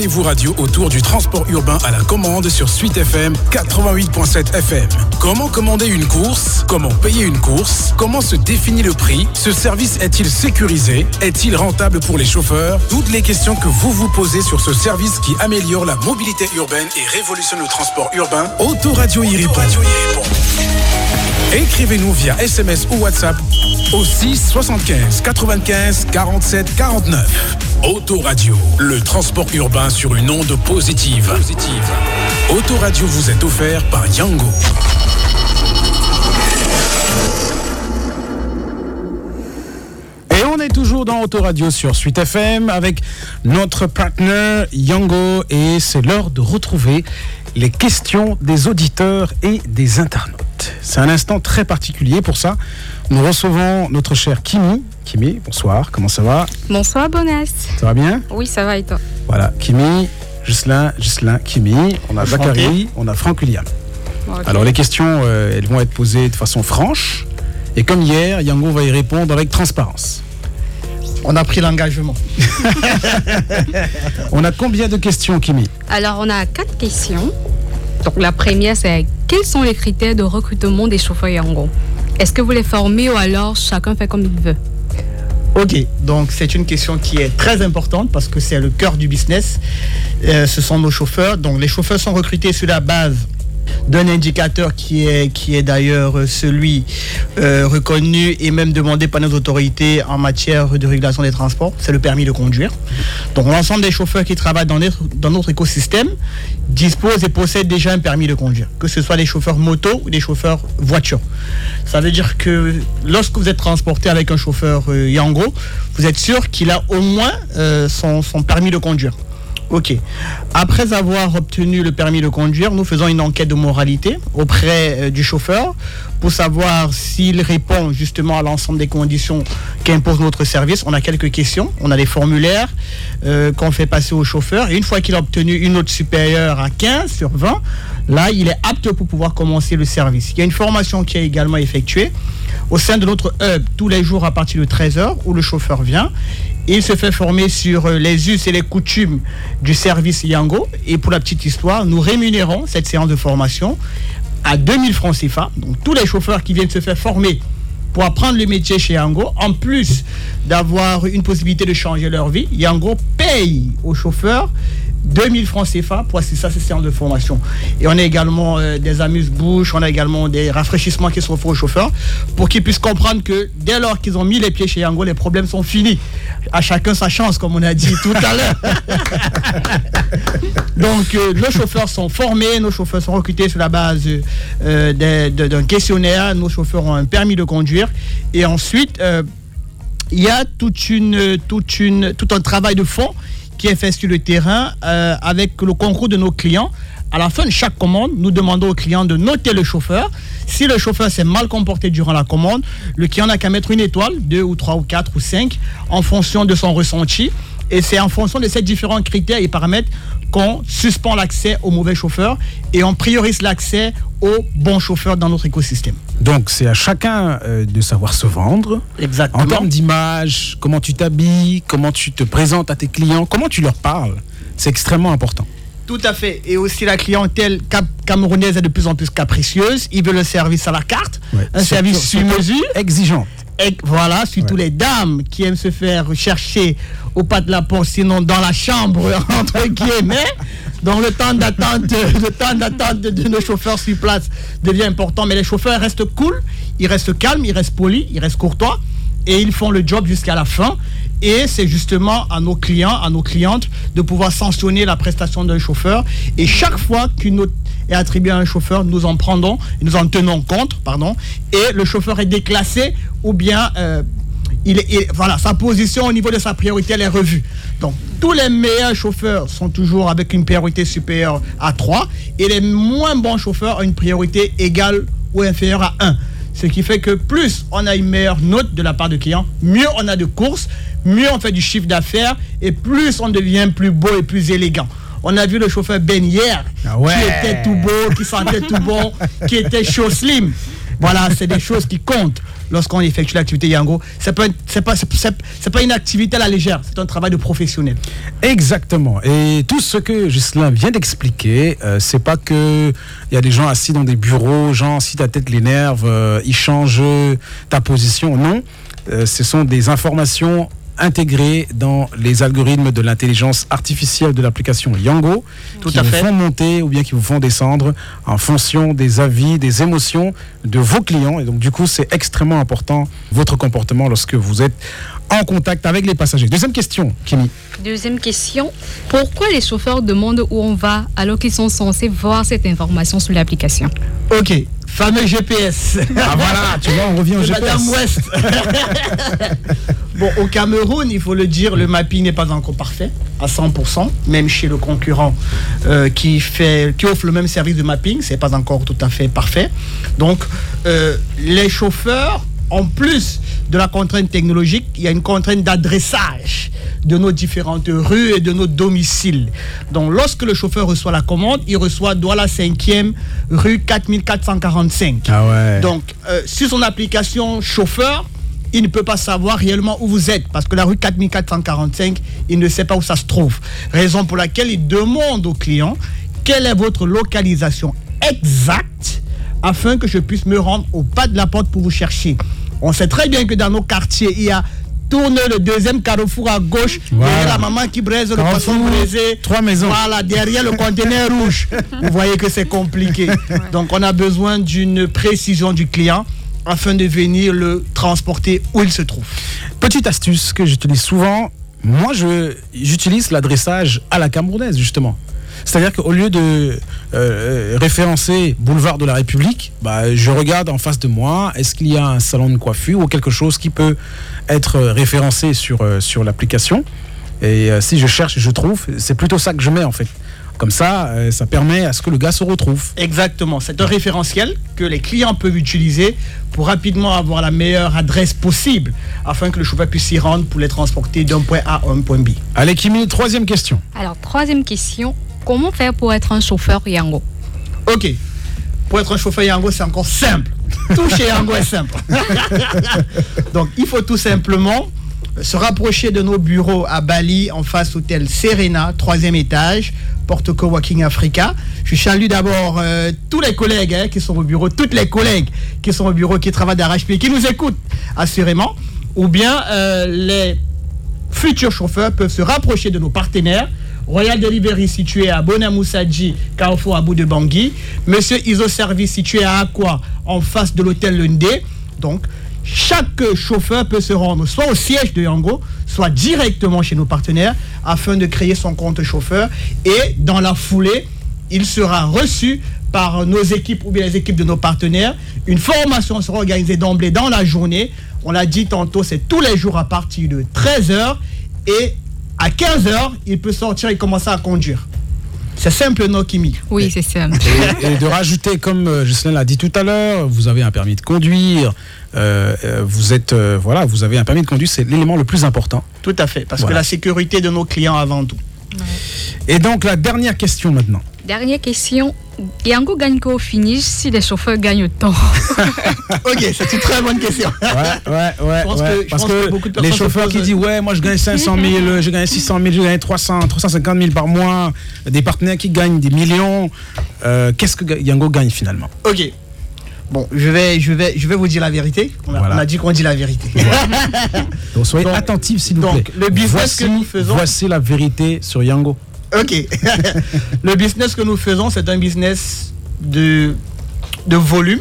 rendez-vous radio autour du transport urbain à la commande sur Suite FM 88.7 FM. Comment commander une course? Comment payer une course? Comment se définit le prix? Ce service est-il sécurisé? Est-il rentable pour les chauffeurs? Toutes les questions que vous vous posez sur ce service qui améliore la mobilité urbaine et révolutionne le transport urbain, Autoradio y répond. Écrivez-nous via SMS ou WhatsApp au 6 75 95 47 49. Autoradio, le transport urbain sur une onde positive. positive. Autoradio vous est offert par Yango. Et on est toujours dans Autoradio sur Suite FM avec notre partenaire Yango et c'est l'heure de retrouver les questions des auditeurs et des internautes. C'est un instant très particulier pour ça. Nous recevons notre cher Kimi. Kimi, bonsoir, comment ça va Bonsoir Bonas. Ça va bien Oui, ça va et toi Voilà, Kimi, Gislain, Gislain, Kimi, on a Zachary, on a Franck William. Alors les questions, euh, elles vont être posées de façon franche. Et comme hier, Yango va y répondre avec transparence. On a pris l'engagement. On a combien de questions, Kimi Alors, on a quatre questions. Donc, la première, c'est quels sont les critères de recrutement des chauffeurs Yango? Est-ce que vous les formez ou alors chacun fait comme il veut? Ok, donc c'est une question qui est très importante parce que c'est le cœur du business. Euh, ce sont nos chauffeurs. Donc les chauffeurs sont recrutés sur la base d'un indicateur qui est, d'ailleurs euh, celui euh, reconnu et même demandé par nos autorités en matière de régulation des transports, c'est le permis de conduire. Donc l'ensemble des chauffeurs qui travaillent dans notre, écosystème disposent et possèdent déjà un permis de conduire, que ce soit les chauffeurs moto ou des chauffeurs voiture. Ça veut dire que lorsque vous êtes transporté avec un chauffeur euh, Yango, vous êtes sûr qu'il a au moins son permis de conduire. Ok. Après avoir obtenu le permis de conduire, nous faisons une enquête de moralité auprès euh, du chauffeur pour savoir s'il répond justement à l'ensemble des conditions qu'impose notre service. On a quelques questions, on a des formulaires euh, qu'on fait passer au chauffeur. Et une fois qu'il a obtenu une note supérieure à 15 sur 20, là, il est apte pour pouvoir commencer le service. Il y a une formation qui est également effectuée au sein de notre hub tous les jours à partir de 13h où le chauffeur vient. Il se fait former sur euh, les us et les coutumes du service Yango. Et pour la petite histoire, nous rémunérons cette séance de formation à 2000 francs CFA. Donc tous les chauffeurs qui viennent se faire former pour apprendre le métier chez Yango, en plus d'avoir une possibilité de changer leur vie, Yango paye aux chauffeurs 2000 francs CFA pour assister à ces séances de formation. Et on a également euh, des amuse-bouches, on a également des rafraîchissements qui sont faits aux chauffeurs pour qu'ils puissent comprendre que dès lors qu'ils ont mis les pieds chez Yango, les problèmes sont finis. À chacun sa chance, comme on a dit tout à l'heure. Donc, euh, nos chauffeurs sont formés, nos chauffeurs sont recrutés sur la base euh, d'un questionnaire, nos chauffeurs ont un permis de conduire. Et ensuite, il y a tout un travail de fond qui est fait sur le terrain euh, avec le concours de nos clients. À la fin de chaque commande, nous demandons au client de noter le chauffeur. Si le chauffeur s'est mal comporté durant la commande, le client n'a qu'à mettre une étoile, deux ou trois ou quatre ou cinq, en fonction de son ressenti. Et c'est en fonction de ces différents critères et paramètres qu'on suspend l'accès au mauvais chauffeur et on priorise l'accès aux bons chauffeurs dans notre écosystème. Donc c'est à chacun euh, de savoir se vendre. Exactement. En termes d'image, comment tu t'habilles, comment tu te présentes à tes clients, comment tu leur parles. C'est extrêmement important. Tout à fait. Et aussi la clientèle cap- camerounaise est de plus en plus capricieuse. Ils veulent le service à la carte, Ouais. un service sur mesure. Exigeant. Et voilà, surtout les dames qui aiment se faire chercher au pas de la porte, sinon dans la chambre, entre guillemets. Donc le temps d'attente, le temps d'attente de, de nos chauffeurs sur place devient important. Mais les chauffeurs restent cool, ils restent calmes, ils restent polis, ils restent courtois et ils font le job jusqu'à la fin. Et c'est justement à nos clients, à nos clientes, de pouvoir sanctionner la prestation d'un chauffeur. Et chaque fois qu'une note est attribuée à un chauffeur, nous en prendons, nous en tenons compte, pardon. Et le chauffeur est déclassé ou bien euh, il voilà, sa position au niveau de sa priorité, elle est revue. Donc, tous les meilleurs chauffeurs sont toujours avec une priorité supérieure à 3 et les moins bons chauffeurs ont une priorité égale ou inférieure à 1. Ce qui fait que plus on a une meilleure note de la part de clients, mieux on a de courses, mieux on fait du chiffre d'affaires et plus on devient plus beau et plus élégant. On a vu le chauffeur Ben hier, Ah ouais. qui était tout beau, qui sentait tout bon, qui était chaud slim. Voilà, c'est des choses qui comptent lorsqu'on effectue l'activité Yango. Pas, une- c'est pas, une activité à la légère, c'est un travail de professionnel. Exactement. Et tout ce que Gislain vient d'expliquer, euh, c'est pas que il y a des gens assis dans des bureaux, genre si ta tête l'énerve, euh, ils changent ta position. Non, Euh, ce sont des informations intégrées dans les algorithmes de l'intelligence artificielle de l'application Yango, Tout qui à vous fait. font monter ou bien qui vous font descendre en fonction des avis, des émotions de vos clients. Et donc du coup, c'est extrêmement important votre comportement lorsque vous êtes en contact avec les passagers. Deuxième question, Kimi. Deuxième question. Pourquoi les chauffeurs demandent où on va alors qu'ils sont censés voir cette information sur l'application? Ok, fameux GPS. Ah voilà, tu vois, on revient au GPS. Madame West. bon, au Cameroun, il faut le dire, le mapping n'est pas encore parfait à 100%, même chez le concurrent euh, qui, fait, qui offre le même service de mapping, c'est pas encore tout à fait parfait. Donc, euh, les chauffeurs, en plus de la contrainte technologique, il y a une contrainte d'adressage de nos différentes rues et de nos domiciles. Donc, lorsque le chauffeur reçoit la commande, il reçoit Douala 5e, rue 4445. Ah ouais. Donc, euh, sur son application chauffeur, il ne peut pas savoir réellement où vous êtes parce que la rue 4445, il ne sait pas où ça se trouve. Raison pour laquelle il demande au client quelle est votre localisation exacte afin que je puisse me rendre au pas de la porte pour vous chercher. On sait très bien que dans nos quartiers, il y a tourne le deuxième carrefour à gauche, Voilà. derrière la maman qui braise le poisson braisé. trois maisons. Voilà, derrière le conteneur rouge. Vous voyez que c'est compliqué. Donc on a besoin d'une précision du client afin de venir le transporter où il se trouve. Petite astuce que j'utilise souvent, moi je j'utilise l'adressage à la camerounaise justement. C'est-à-dire qu'au lieu de euh, référencer boulevard de la République, bah, je regarde en face de moi, est-ce qu'il y a un salon de coiffure ou quelque chose qui peut être euh, référencé sur, euh, sur l'application. Et euh, si je cherche, je trouve, c'est plutôt ça que je mets en fait. Comme ça, euh, ça permet à ce que le gars se retrouve. Exactement, c'est un référentiel que les clients peuvent utiliser pour rapidement avoir la meilleure adresse possible afin que le chauffeur puisse s'y rendre pour les transporter d'un point A à un point B. Allez, Kimi, troisième question. Alors, troisième question. Comment faire pour être un chauffeur Yango Ok. Pour être un chauffeur Yango, c'est encore simple. Tout chez Yango est simple. Donc, il faut tout simplement se rapprocher de nos bureaux à Bali, en face hôtel Serena, troisième étage, porte Coworking Africa. Je salue d'abord euh, tous les collègues hein, qui sont au bureau, toutes les collègues qui sont au bureau, qui travaillent d'arrache-pied, qui nous écoutent assurément. Ou bien euh, les futurs chauffeurs peuvent se rapprocher de nos partenaires Royal Delivery situé à Bonamoussadji, Carrefour à bout de Bangui. Monsieur Iso Service situé à Aqua, en face de l'hôtel Lundé. Donc, chaque chauffeur peut se rendre soit au siège de Yango, soit directement chez nos partenaires afin de créer son compte chauffeur. Et dans la foulée, il sera reçu par nos équipes ou bien les équipes de nos partenaires. Une formation sera organisée d'emblée dans la journée. On l'a dit tantôt, c'est tous les jours à partir de 13h et à 15h, il peut sortir et commencer à conduire. C'est simple, non, Kimi Oui, c'est simple. Et, et de rajouter, comme euh, Jocelyn l'a dit tout à l'heure, vous avez un permis de conduire, euh, euh, vous êtes, euh, voilà, vous avez un permis de conduire, c'est l'élément le plus important. Tout à fait, parce Voilà. que la sécurité de nos clients avant tout. Et donc la dernière question maintenant. Dernière question. Yango gagne qu'au finish si les chauffeurs gagnent autant. ok, c'est une très bonne question. Ouais, ouais, ouais. Je pense ouais. que- je Parce pense que, que beaucoup de les chauffeurs qui posent- disent ouais, moi je gagne 500 000, je gagne 600 000, je gagne 300, 350 000 par mois, des partenaires qui gagnent des millions. euh, Qu'est-ce que Yango gagne finalement? Ok. Bon, je vais, je vais, je vais vous dire la vérité. On a, Voilà. on a dit qu'on dit la vérité. Donc soyez Donc- attentifs s'il vous donc, plaît. le business voici, que nous faisons- Voici la vérité sur Yango. Ok. le business que nous faisons, c'est un business de, volume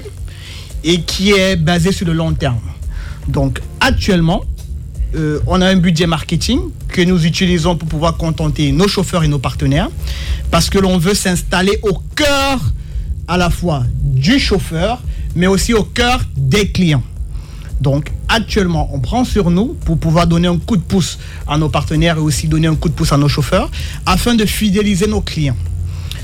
et qui est basé sur le long terme. Donc, actuellement, euh, on a un budget marketing que nous utilisons pour pouvoir contenter nos chauffeurs et nos partenaires parce que l'on veut s'installer au cœur à la fois du chauffeur, mais aussi au cœur des clients. Donc actuellement, on prend sur nous pour pouvoir donner un coup de pouce à nos partenaires et aussi donner un coup de pouce à nos chauffeurs afin de fidéliser nos clients.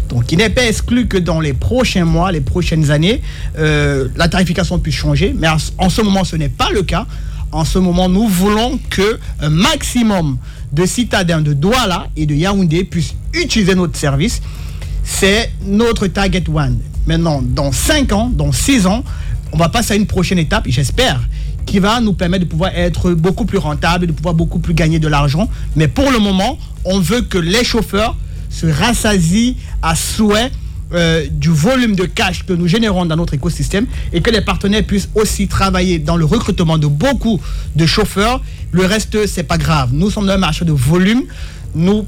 Donc il n'est pas exclu que dans les prochains mois, les prochaines années, euh, la tarification puisse changer, mais en, ce moment ce n'est pas le cas. En ce moment, nous voulons que un maximum de citadins de Douala et de Yaoundé puissent utiliser notre service. C'est notre target one. Maintenant, dans 5 ans, dans 6 ans, on va passer à une prochaine étape, j'espère, qui va nous permettre de pouvoir être beaucoup plus rentable, de pouvoir beaucoup plus gagner de l'argent. Mais pour le moment, on veut que les chauffeurs se rassasient à souhait euh, du volume de cash que nous générons dans notre écosystème et que les partenaires puissent aussi travailler dans le recrutement de beaucoup de chauffeurs. Le reste, c'est pas grave. Nous sommes dans un marché de volume. Nous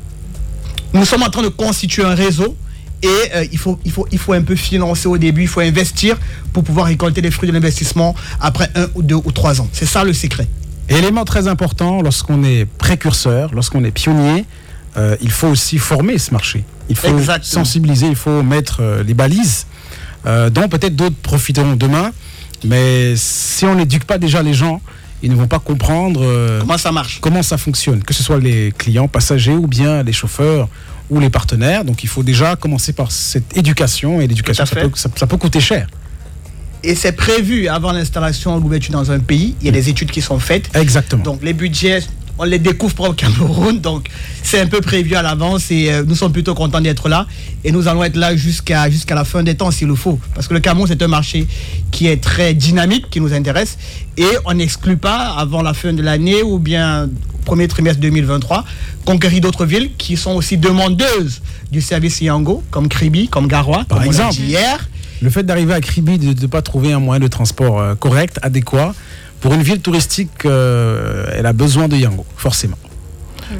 nous sommes en train de constituer un réseau et euh, il, faut, il, faut, il faut un peu financer au début, il faut investir pour pouvoir récolter les fruits de l'investissement après un ou deux ou trois ans. C'est ça le secret. Élément très important, lorsqu'on est précurseur, lorsqu'on est pionnier, euh, il faut aussi former ce marché. Il faut Exactement. sensibiliser, il faut mettre euh, les balises, dont peut-être d'autres profiteront demain. Mais si on n'éduque pas déjà les gens, ils ne vont pas comprendre Comment ça marche? comment ça fonctionne, que ce soit les clients passagers ou bien les chauffeurs ou les partenaires. Donc il faut déjà commencer par cette éducation et l'éducation, ça peut, ça- ça peut coûter cher. Et c'est prévu avant l'installation ou l'ouverture dans un pays. Il y a des études qui sont faites. Exactement. Donc les budgets, on les découvre pas au Cameroun. Donc c'est un peu prévu à l'avance et euh, nous sommes plutôt contents d'être là. Et nous allons être là jusqu'à jusqu'à la fin des temps s'il le faut. Parce que le Cameroun, c'est un marché qui est très dynamique, qui nous intéresse. Et on n'exclut pas avant la fin de l'année ou bien au premier trimestre 2023 conquérir d'autres villes qui sont aussi demandeuses du service Yango, comme Kribi, comme Garoua, Par comme on exemple. dit hier. Le fait d'arriver à Kribi, de ne pas trouver un moyen de transport euh, correct, adéquat, pour une ville touristique, euh, elle a besoin de Yango, forcément.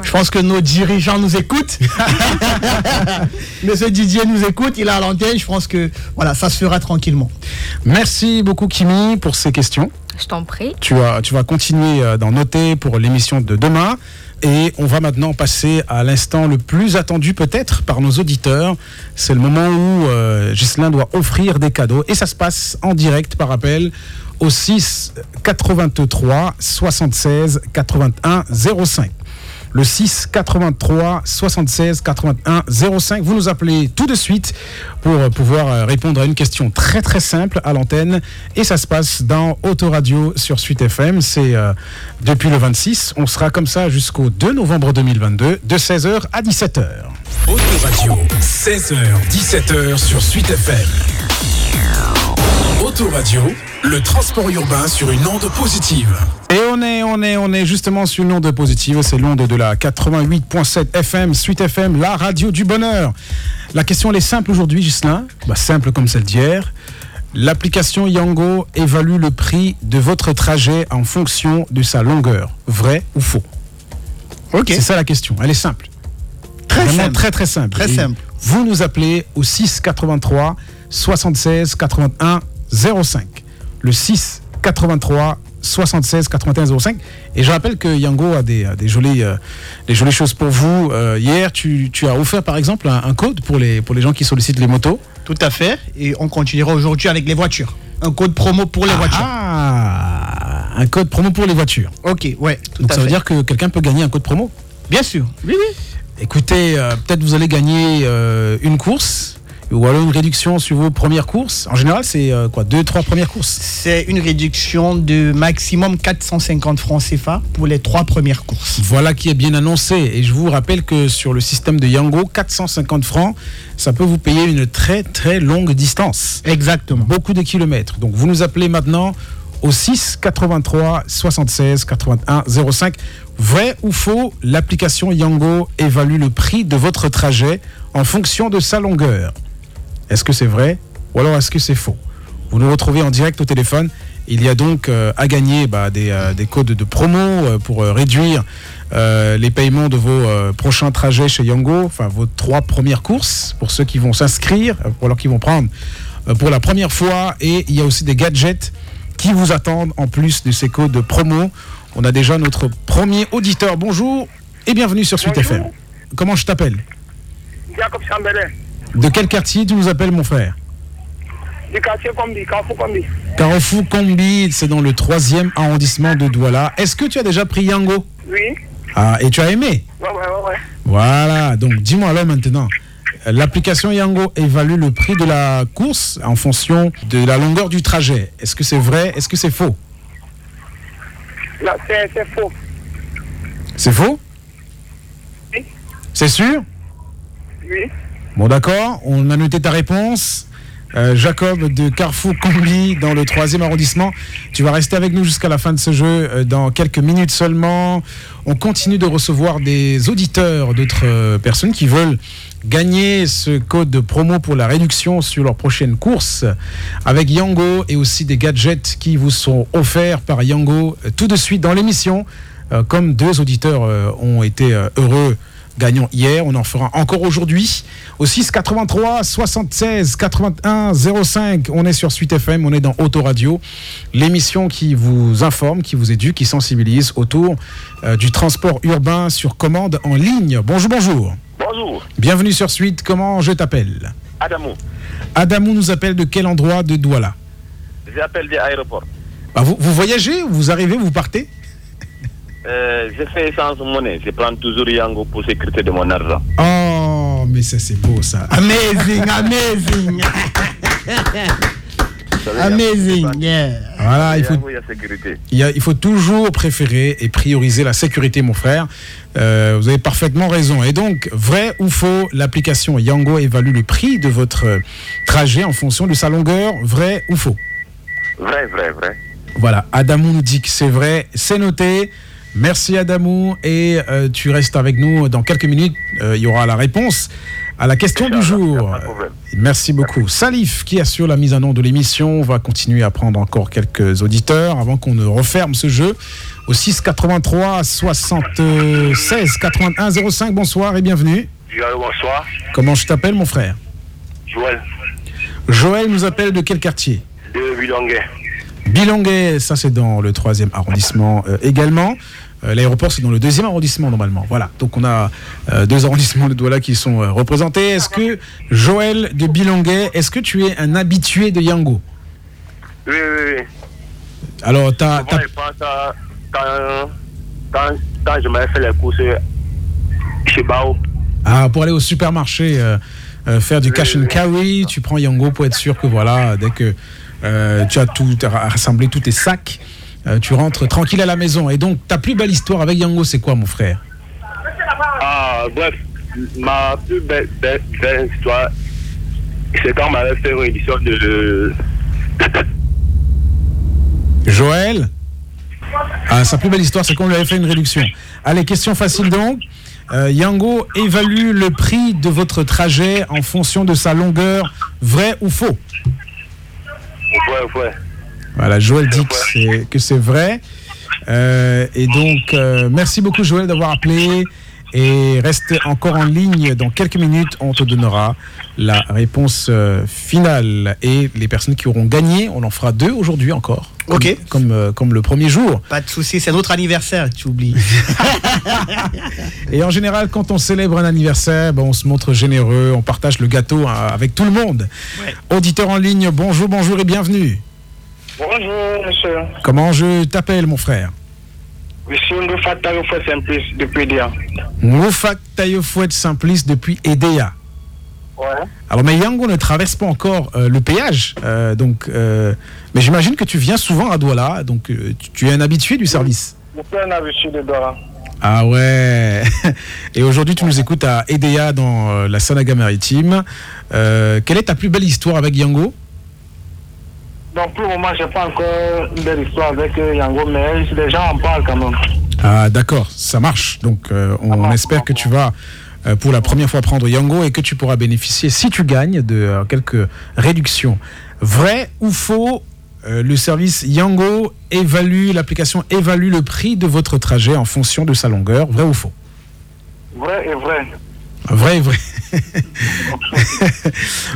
Je pense que nos dirigeants nous écoutent. Monsieur Didier nous écoute, il est à l'antenne. Je pense que voilà, ça se fera tranquillement. Merci beaucoup Kimi pour ces questions. Je t'en prie. Tu, vas- tu vas continuer euh, d'en noter pour l'émission de demain. Et on va maintenant passer à l'instant le plus attendu peut-être par nos auditeurs. C'est le moment où euh, Ghislain doit offrir des cadeaux. Et ça se passe en direct par appel au 6 83 76 81 05 le 6 83 76 81 05. Vous nous appelez tout de suite pour pouvoir euh, répondre à une question très très simple à l'antenne. Et ça se passe dans Autoradio sur Suite FM. C'est euh, depuis le 26. On sera comme ça jusqu'au 2 novembre 2022 de 16h à 17h. Autoradio, 16h, 17h sur Suite FM. Autoradio, le transport urbain sur une onde positive. Et on est, on est, on est justement sur une onde positive, c'est l'onde de la 88.7 FM, Suite FM, la radio du bonheur. La question elle est simple aujourd'hui, Gislain, bah, simple comme celle d'hier. L'application Yango évalue le prix de votre trajet en fonction de sa longueur. Vrai ou faux? Ok. C'est ça la question, elle est simple. Très Vraiment simple. très très simple. Très Et simple. Vous nous appelez au 6 83 76 81 05. Le 6 83 76 81 05. Et je rappelle que Yango a des, a des, jolies, euh, des jolies choses pour vous. Euh, hier, tu, tu as offert par exemple un, un code pour les, pour les gens qui sollicitent les motos. Tout à fait. Et on continuera aujourd'hui avec les voitures. Un code promo pour les voitures. Ah, un code promo pour les voitures. Ok, ouais. tout Donc à ça veut dire que quelqu'un peut gagner un code promo? Bien sûr. Oui, oui. Écoutez, euh, peut-être vous allez gagner une course ou alors une réduction sur vos premières courses. En général, c'est euh, quoi Deux, trois premières courses C'est une réduction de maximum 450 francs CFA pour les trois premières courses. Voilà qui est bien annoncé. Et je vous rappelle que sur le système de Yango, 450 francs, ça peut vous payer une très très longue distance. Exactement. Beaucoup de kilomètres. Donc vous nous appelez maintenant au 6 83 76 81 05. Vrai ou faux, l'application Yango évalue le prix de votre trajet en fonction de sa longueur. Est-ce que c'est vrai ou alors est-ce que c'est faux? Vous nous retrouvez en direct au téléphone. Il y a donc euh, à gagner bah, des, euh, des codes de promo euh, pour réduire les paiements de vos prochains trajets chez Yango, enfin vos trois premières courses pour ceux qui vont s'inscrire, pour alors qui vont prendre pour la première fois. Et il y a aussi des gadgets qui vous attendent en plus de ces codes de promo. On a déjà notre premier auditeur. Bonjour et bienvenue sur Suite Bonjour. FM. Comment je t'appelle? Jacob Chambelin, De quel quartier tu nous appelles mon frère du quartier Combi, Carrefour Combi. Carrefour Combi, c'est dans le troisième arrondissement de Douala. Est-ce que tu as déjà pris Yango Oui, Ah, et tu as aimé ouais, ouais, ouais, ouais. Voilà, donc dis-moi alors maintenant. L'application Yango évalue le prix de la course en fonction de la longueur du trajet. Est-ce que c'est vrai Est-ce que c'est faux Là, c'est c'est faux. C'est faux Oui. C'est sûr Oui, Bon d'accord, on a noté ta réponse. Euh, Jacob de Carrefour Combi dans le troisième arrondissement. Tu vas rester avec nous jusqu'à la fin de ce jeu euh, dans quelques minutes seulement. On continue de recevoir des auditeurs, d'autres euh, personnes qui veulent gagner ce code de promo pour la réduction sur leur prochaine course avec Yango et aussi des gadgets qui vous sont offerts par Yango tout de suite dans l'émission. Comme deux auditeurs ont été heureux gagnants hier, on en fera encore aujourd'hui au 6 83 76 81 05. On est sur Suite FM, on est dans Autoradio, l'émission qui vous informe, qui vous éduque, qui sensibilise autour euh, du transport urbain sur commande en ligne. Bonjour, bonjour. bonjour, Bienvenue sur Suite. Comment je t'appelle? Adamou. Adamou nous appelle de quel endroit? De Douala J'appelle de l'aéroport. Ah, vous, vous voyagez Vous arrivez Vous partez? Euh, je fais sans monnaie. Je prends toujours Yango pour sécurité de mon argent. Oh, mais ça c'est beau ça. Amazing, amazing. amazing, yeah. Voilà, il faut il y a sécurité. Il, y a- il faut toujours préférer et prioriser la sécurité, mon frère. Euh, vous avez parfaitement raison. Et donc, vrai ou faux, l'application Yango évalue le prix de votre trajet en fonction de sa longueur. Vrai ou faux? Vrai, vrai, vrai. Voilà, Adamou nous dit que c'est vrai. C'est noté. Merci Adamou. Et euh, tu restes avec nous dans quelques minutes. Euh, il y aura la réponse à la question du jour. Merci beaucoup. Salif qui assure la mise en nom de l'émission. On va continuer à prendre encore quelques auditeurs avant qu'on ne referme ce jeu. Au 6 83 76 81 05. Bonsoir et bienvenue. bonsoir. Comment je t'appelle mon frère? Joël Joël nous appelle de quel quartier? De Bilonguet. Bilonguet, ça c'est dans le troisième arrondissement euh, également. Euh, L'aéroport c'est dans le deuxième arrondissement normalement. Voilà, donc on a euh, deux arrondissements de Douala qui sont représentés. Est-ce que Joël de Bilonguet, est-ce que tu es un habitué de Yango? Oui, oui, oui. Alors, t'as, quand, quand, quand je m'avais fait les courses chez Bao. ah, pour aller au supermarché euh, euh, faire du cash and carry, tu prends Yango pour être sûr que voilà, dès que euh, tu as tout ra- rassemblé tous tes sacs, euh, tu rentres tranquille à la maison. Et donc, ta plus belle histoire avec Yango, c'est quoi, mon frère? Ah, bref, ma plus belle, belle, belle histoire, c'est quand on m'avait fait une édition de. Joël? Ah, Sa plus belle histoire, c'est qu'on lui avait fait une réduction. Allez, question facile donc. Euh, Yango évalue le prix de votre trajet en fonction de sa longueur, vrai ou faux? Ouais, ouais. Voilà, Joël dit que c'est- que c'est vrai. Euh, et donc, euh, merci beaucoup Joël d'avoir appelé. Et restez encore en ligne. Dans quelques minutes, on te donnera la réponse euh, finale. Et les personnes qui auront gagné, on en fera deux aujourd'hui encore. Ok. Comme, euh, comme le premier jour. Pas de souci, c'est notre anniversaire, tu oublies. Et en général, quand on célèbre un anniversaire, ben, on se montre généreux, on partage le gâteau hein, avec tout le monde. Auditeur en ligne, bonjour, bonjour et bienvenue. Bonjour, monsieur. Comment je t'appelle, mon frère? Je suis un facteur de Simplice depuis Dia. Moufak Tayofouet Simplice depuis Edea. Ouais. Alors, mais Yango ne traverse pas encore euh, le péage, euh, donc, euh, mais j'imagine que tu viens souvent à Douala, donc tu, tu es un habitué du service. Je suis un habitué de Dora. Ah ouais Et aujourd'hui, tu nous écoutes à Edea dans la Sanaga maritime. Quelle est ta plus belle histoire avec Yango? Donc pour le moment, je n'ai pas encore une belle histoire avec euh, Yango, mais les gens en parlent quand même. Ah d'accord, ça marche. Donc euh, on espère que tu vas euh, pour la première fois prendre Yango et que tu pourras bénéficier, si tu gagnes, de euh, quelques réductions. Vrai ou faux le service Yango évalue, l'application évalue le prix de votre trajet en fonction de sa longueur. Vrai ou faux? Vrai et vrai. Vrai et vrai.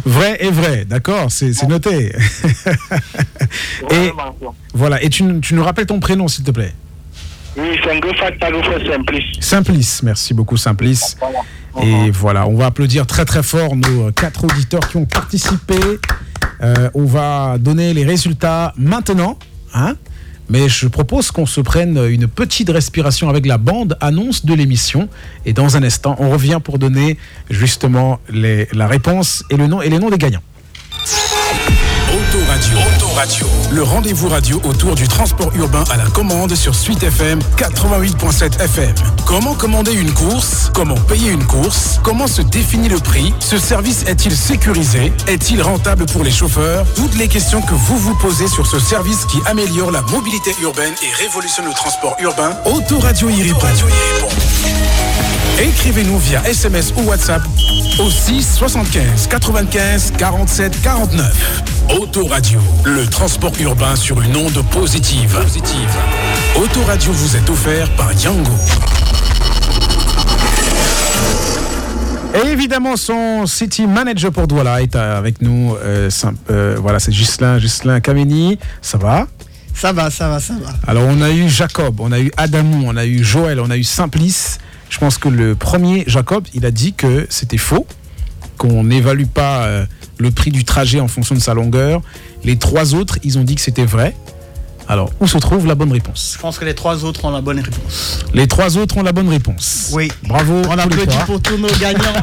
vrai et vrai, d'accord, c'est noté. et voilà, et tu, nous- tu nous rappelles ton prénom, s'il te plaît? Oui, c'est un Simplice. Simplice, merci beaucoup Simplice. Et voilà, on va applaudir très très fort nos euh, quatre auditeurs qui ont participé. Euh, on va donner les résultats maintenant. Hein mais je propose qu'on se prenne une petite respiration avec la bande annonce de l'émission. Et dans un instant, on revient pour donner justement la réponse et les noms des gagnants. Autoradio. Autoradio. Le rendez-vous radio autour du transport urbain à la commande sur Suite FM 88.7 FM. Comment commander une course? Comment payer une course? Comment se définit le prix? Ce service est-il sécurisé? Est-il rentable pour les chauffeurs? Toutes les questions que vous vous posez sur ce service qui améliore la mobilité urbaine et révolutionne le transport urbain, Autoradio y répond. Écrivez-nous via SMS ou WhatsApp au 6 75 95 47 49. Autoradio, le transport urbain sur une onde positive. positive. Autoradio vous est offert par Yango. Et évidemment, son city manager pour Douala est avec nous. euh, euh, voilà, c'est Ghislain, Ghislain Kameni. Ça va? Ça va, ça va, ça va. Alors, on a eu Jacob, on a eu Adamou, on a eu Joël, on a eu Simplice. Je pense que le premier, Jacob, il a dit que c'était faux, qu'on n'évalue pas euh, le prix du trajet en fonction de sa longueur. Les trois autres, ils ont dit que c'était vrai. Alors, où se trouve la bonne réponse? Je pense que les trois autres ont la bonne réponse. Les trois autres ont la bonne réponse. Oui. Bravo. On applaudit pour tous nos gagnants.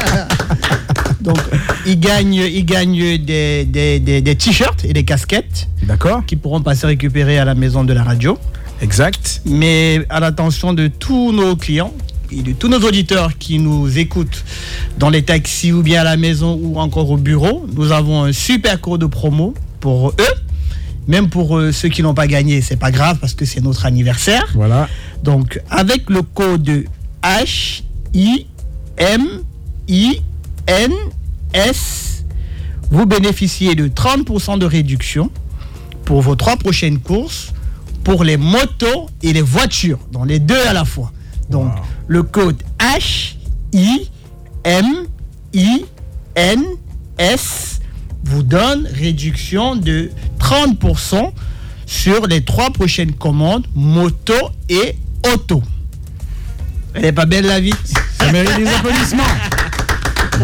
Donc, ils gagnent, ils gagnent des, des- des- des t-shirts et des casquettes D'accord qui pourront passer récupérer à la maison de la radio. Exact. Mais à l'attention de tous nos clients et de tous nos auditeurs qui nous écoutent dans les taxis ou bien à la maison ou encore au bureau, nous avons un super code de promo pour eux. Même pour euh, ceux qui n'ont pas gagné, c'est pas grave parce que c'est notre anniversaire. Voilà. Donc, avec le code H I M I N S, vous bénéficiez de 30% de réduction pour vos trois prochaines courses pour les motos et les voitures, dans les deux à la fois. Donc, le code H I M I N S vous donne réduction de 30% sur les trois prochaines commandes moto et auto. Elle est pas belle la vie? Ça mérite des applaudissements.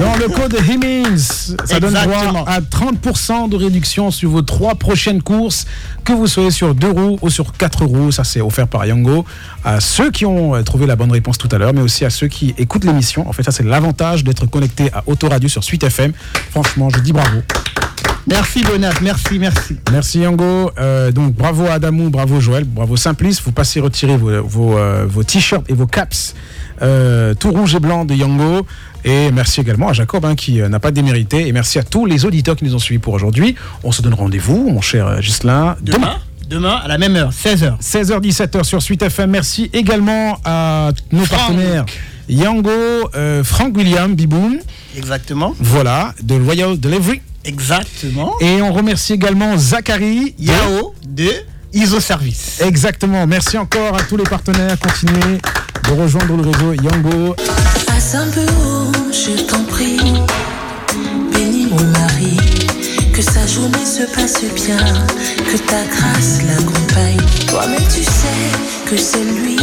Dans le code Hemings, ça donne droit à 30% de réduction sur vos trois prochaines courses, que vous soyez sur deux roues ou sur quatre roues. Ça, c'est offert par Yango à ceux qui ont euh, trouvé la bonne réponse tout à l'heure, mais aussi à ceux qui écoutent l'émission. En fait, ça, c'est l'avantage d'être connecté à Autoradio sur Suite FM. Franchement, je dis bravo. Merci Bonat, merci, merci. Merci Yango. Euh, donc bravo Adamou, bravo Joël, bravo Simplice. Vous passez retirer vos, vos, euh, vos t-shirts et vos caps euh, tout rouge et blanc de Yango. Et merci également à Jacob hein, qui euh, n'a pas démérité. Et merci à tous les auditeurs qui nous ont suivis pour aujourd'hui. On se donne rendez-vous, mon cher euh, Ghislain, demain. Demain, demain à la même heure, 16h. 16h-17h sur Suite FM. Merci également à nos Franck. partenaires Yango, euh, Frank William, Biboun, Exactement. voilà, de Royal Delivery. Exactement. Et on remercie également Zachary Yao de ISO Service. Exactement. Merci encore à tous les partenaires. Continuez de rejoindre le réseau Yango. Passe un peu haut, je t'en prie. Bénis mon mari, que sa journée se passe bien, que ta grâce l'accompagne. Toi-même tu sais que c'est lui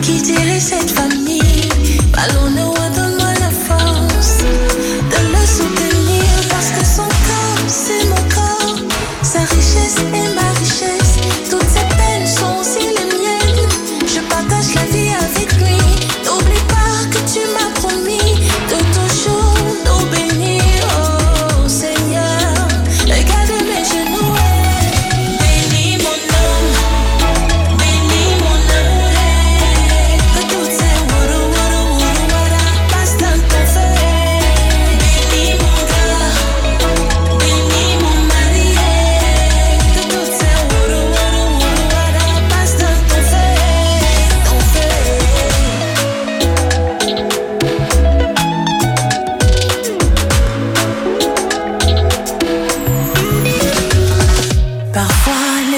qui dirige cette famille. Ballon donne-moi la force de le soutenir parce que son corps c'est mon corps, sa richesse est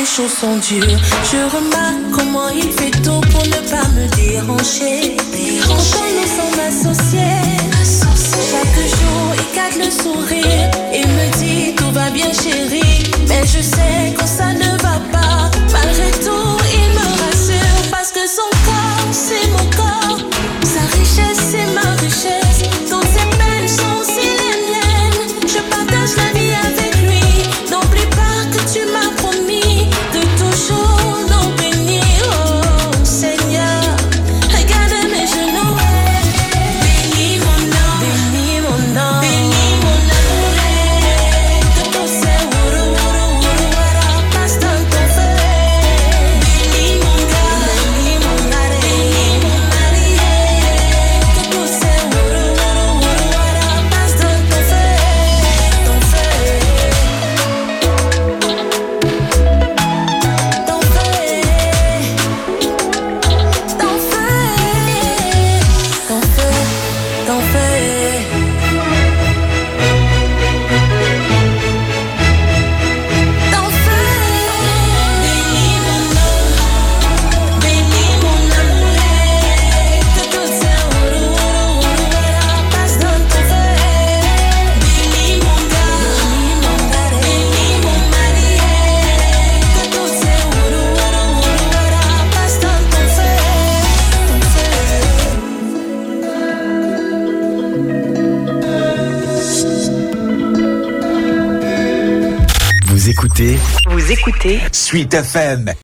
les choses sont dures. Je remarque comment il fait tout pour ne pas me déranger. Nous sommes associés. Chaque jour il garde le sourire et me dit tout va bien chérie. Mais je sais que ça ne va pas. Malgré tout écoutez Suite FM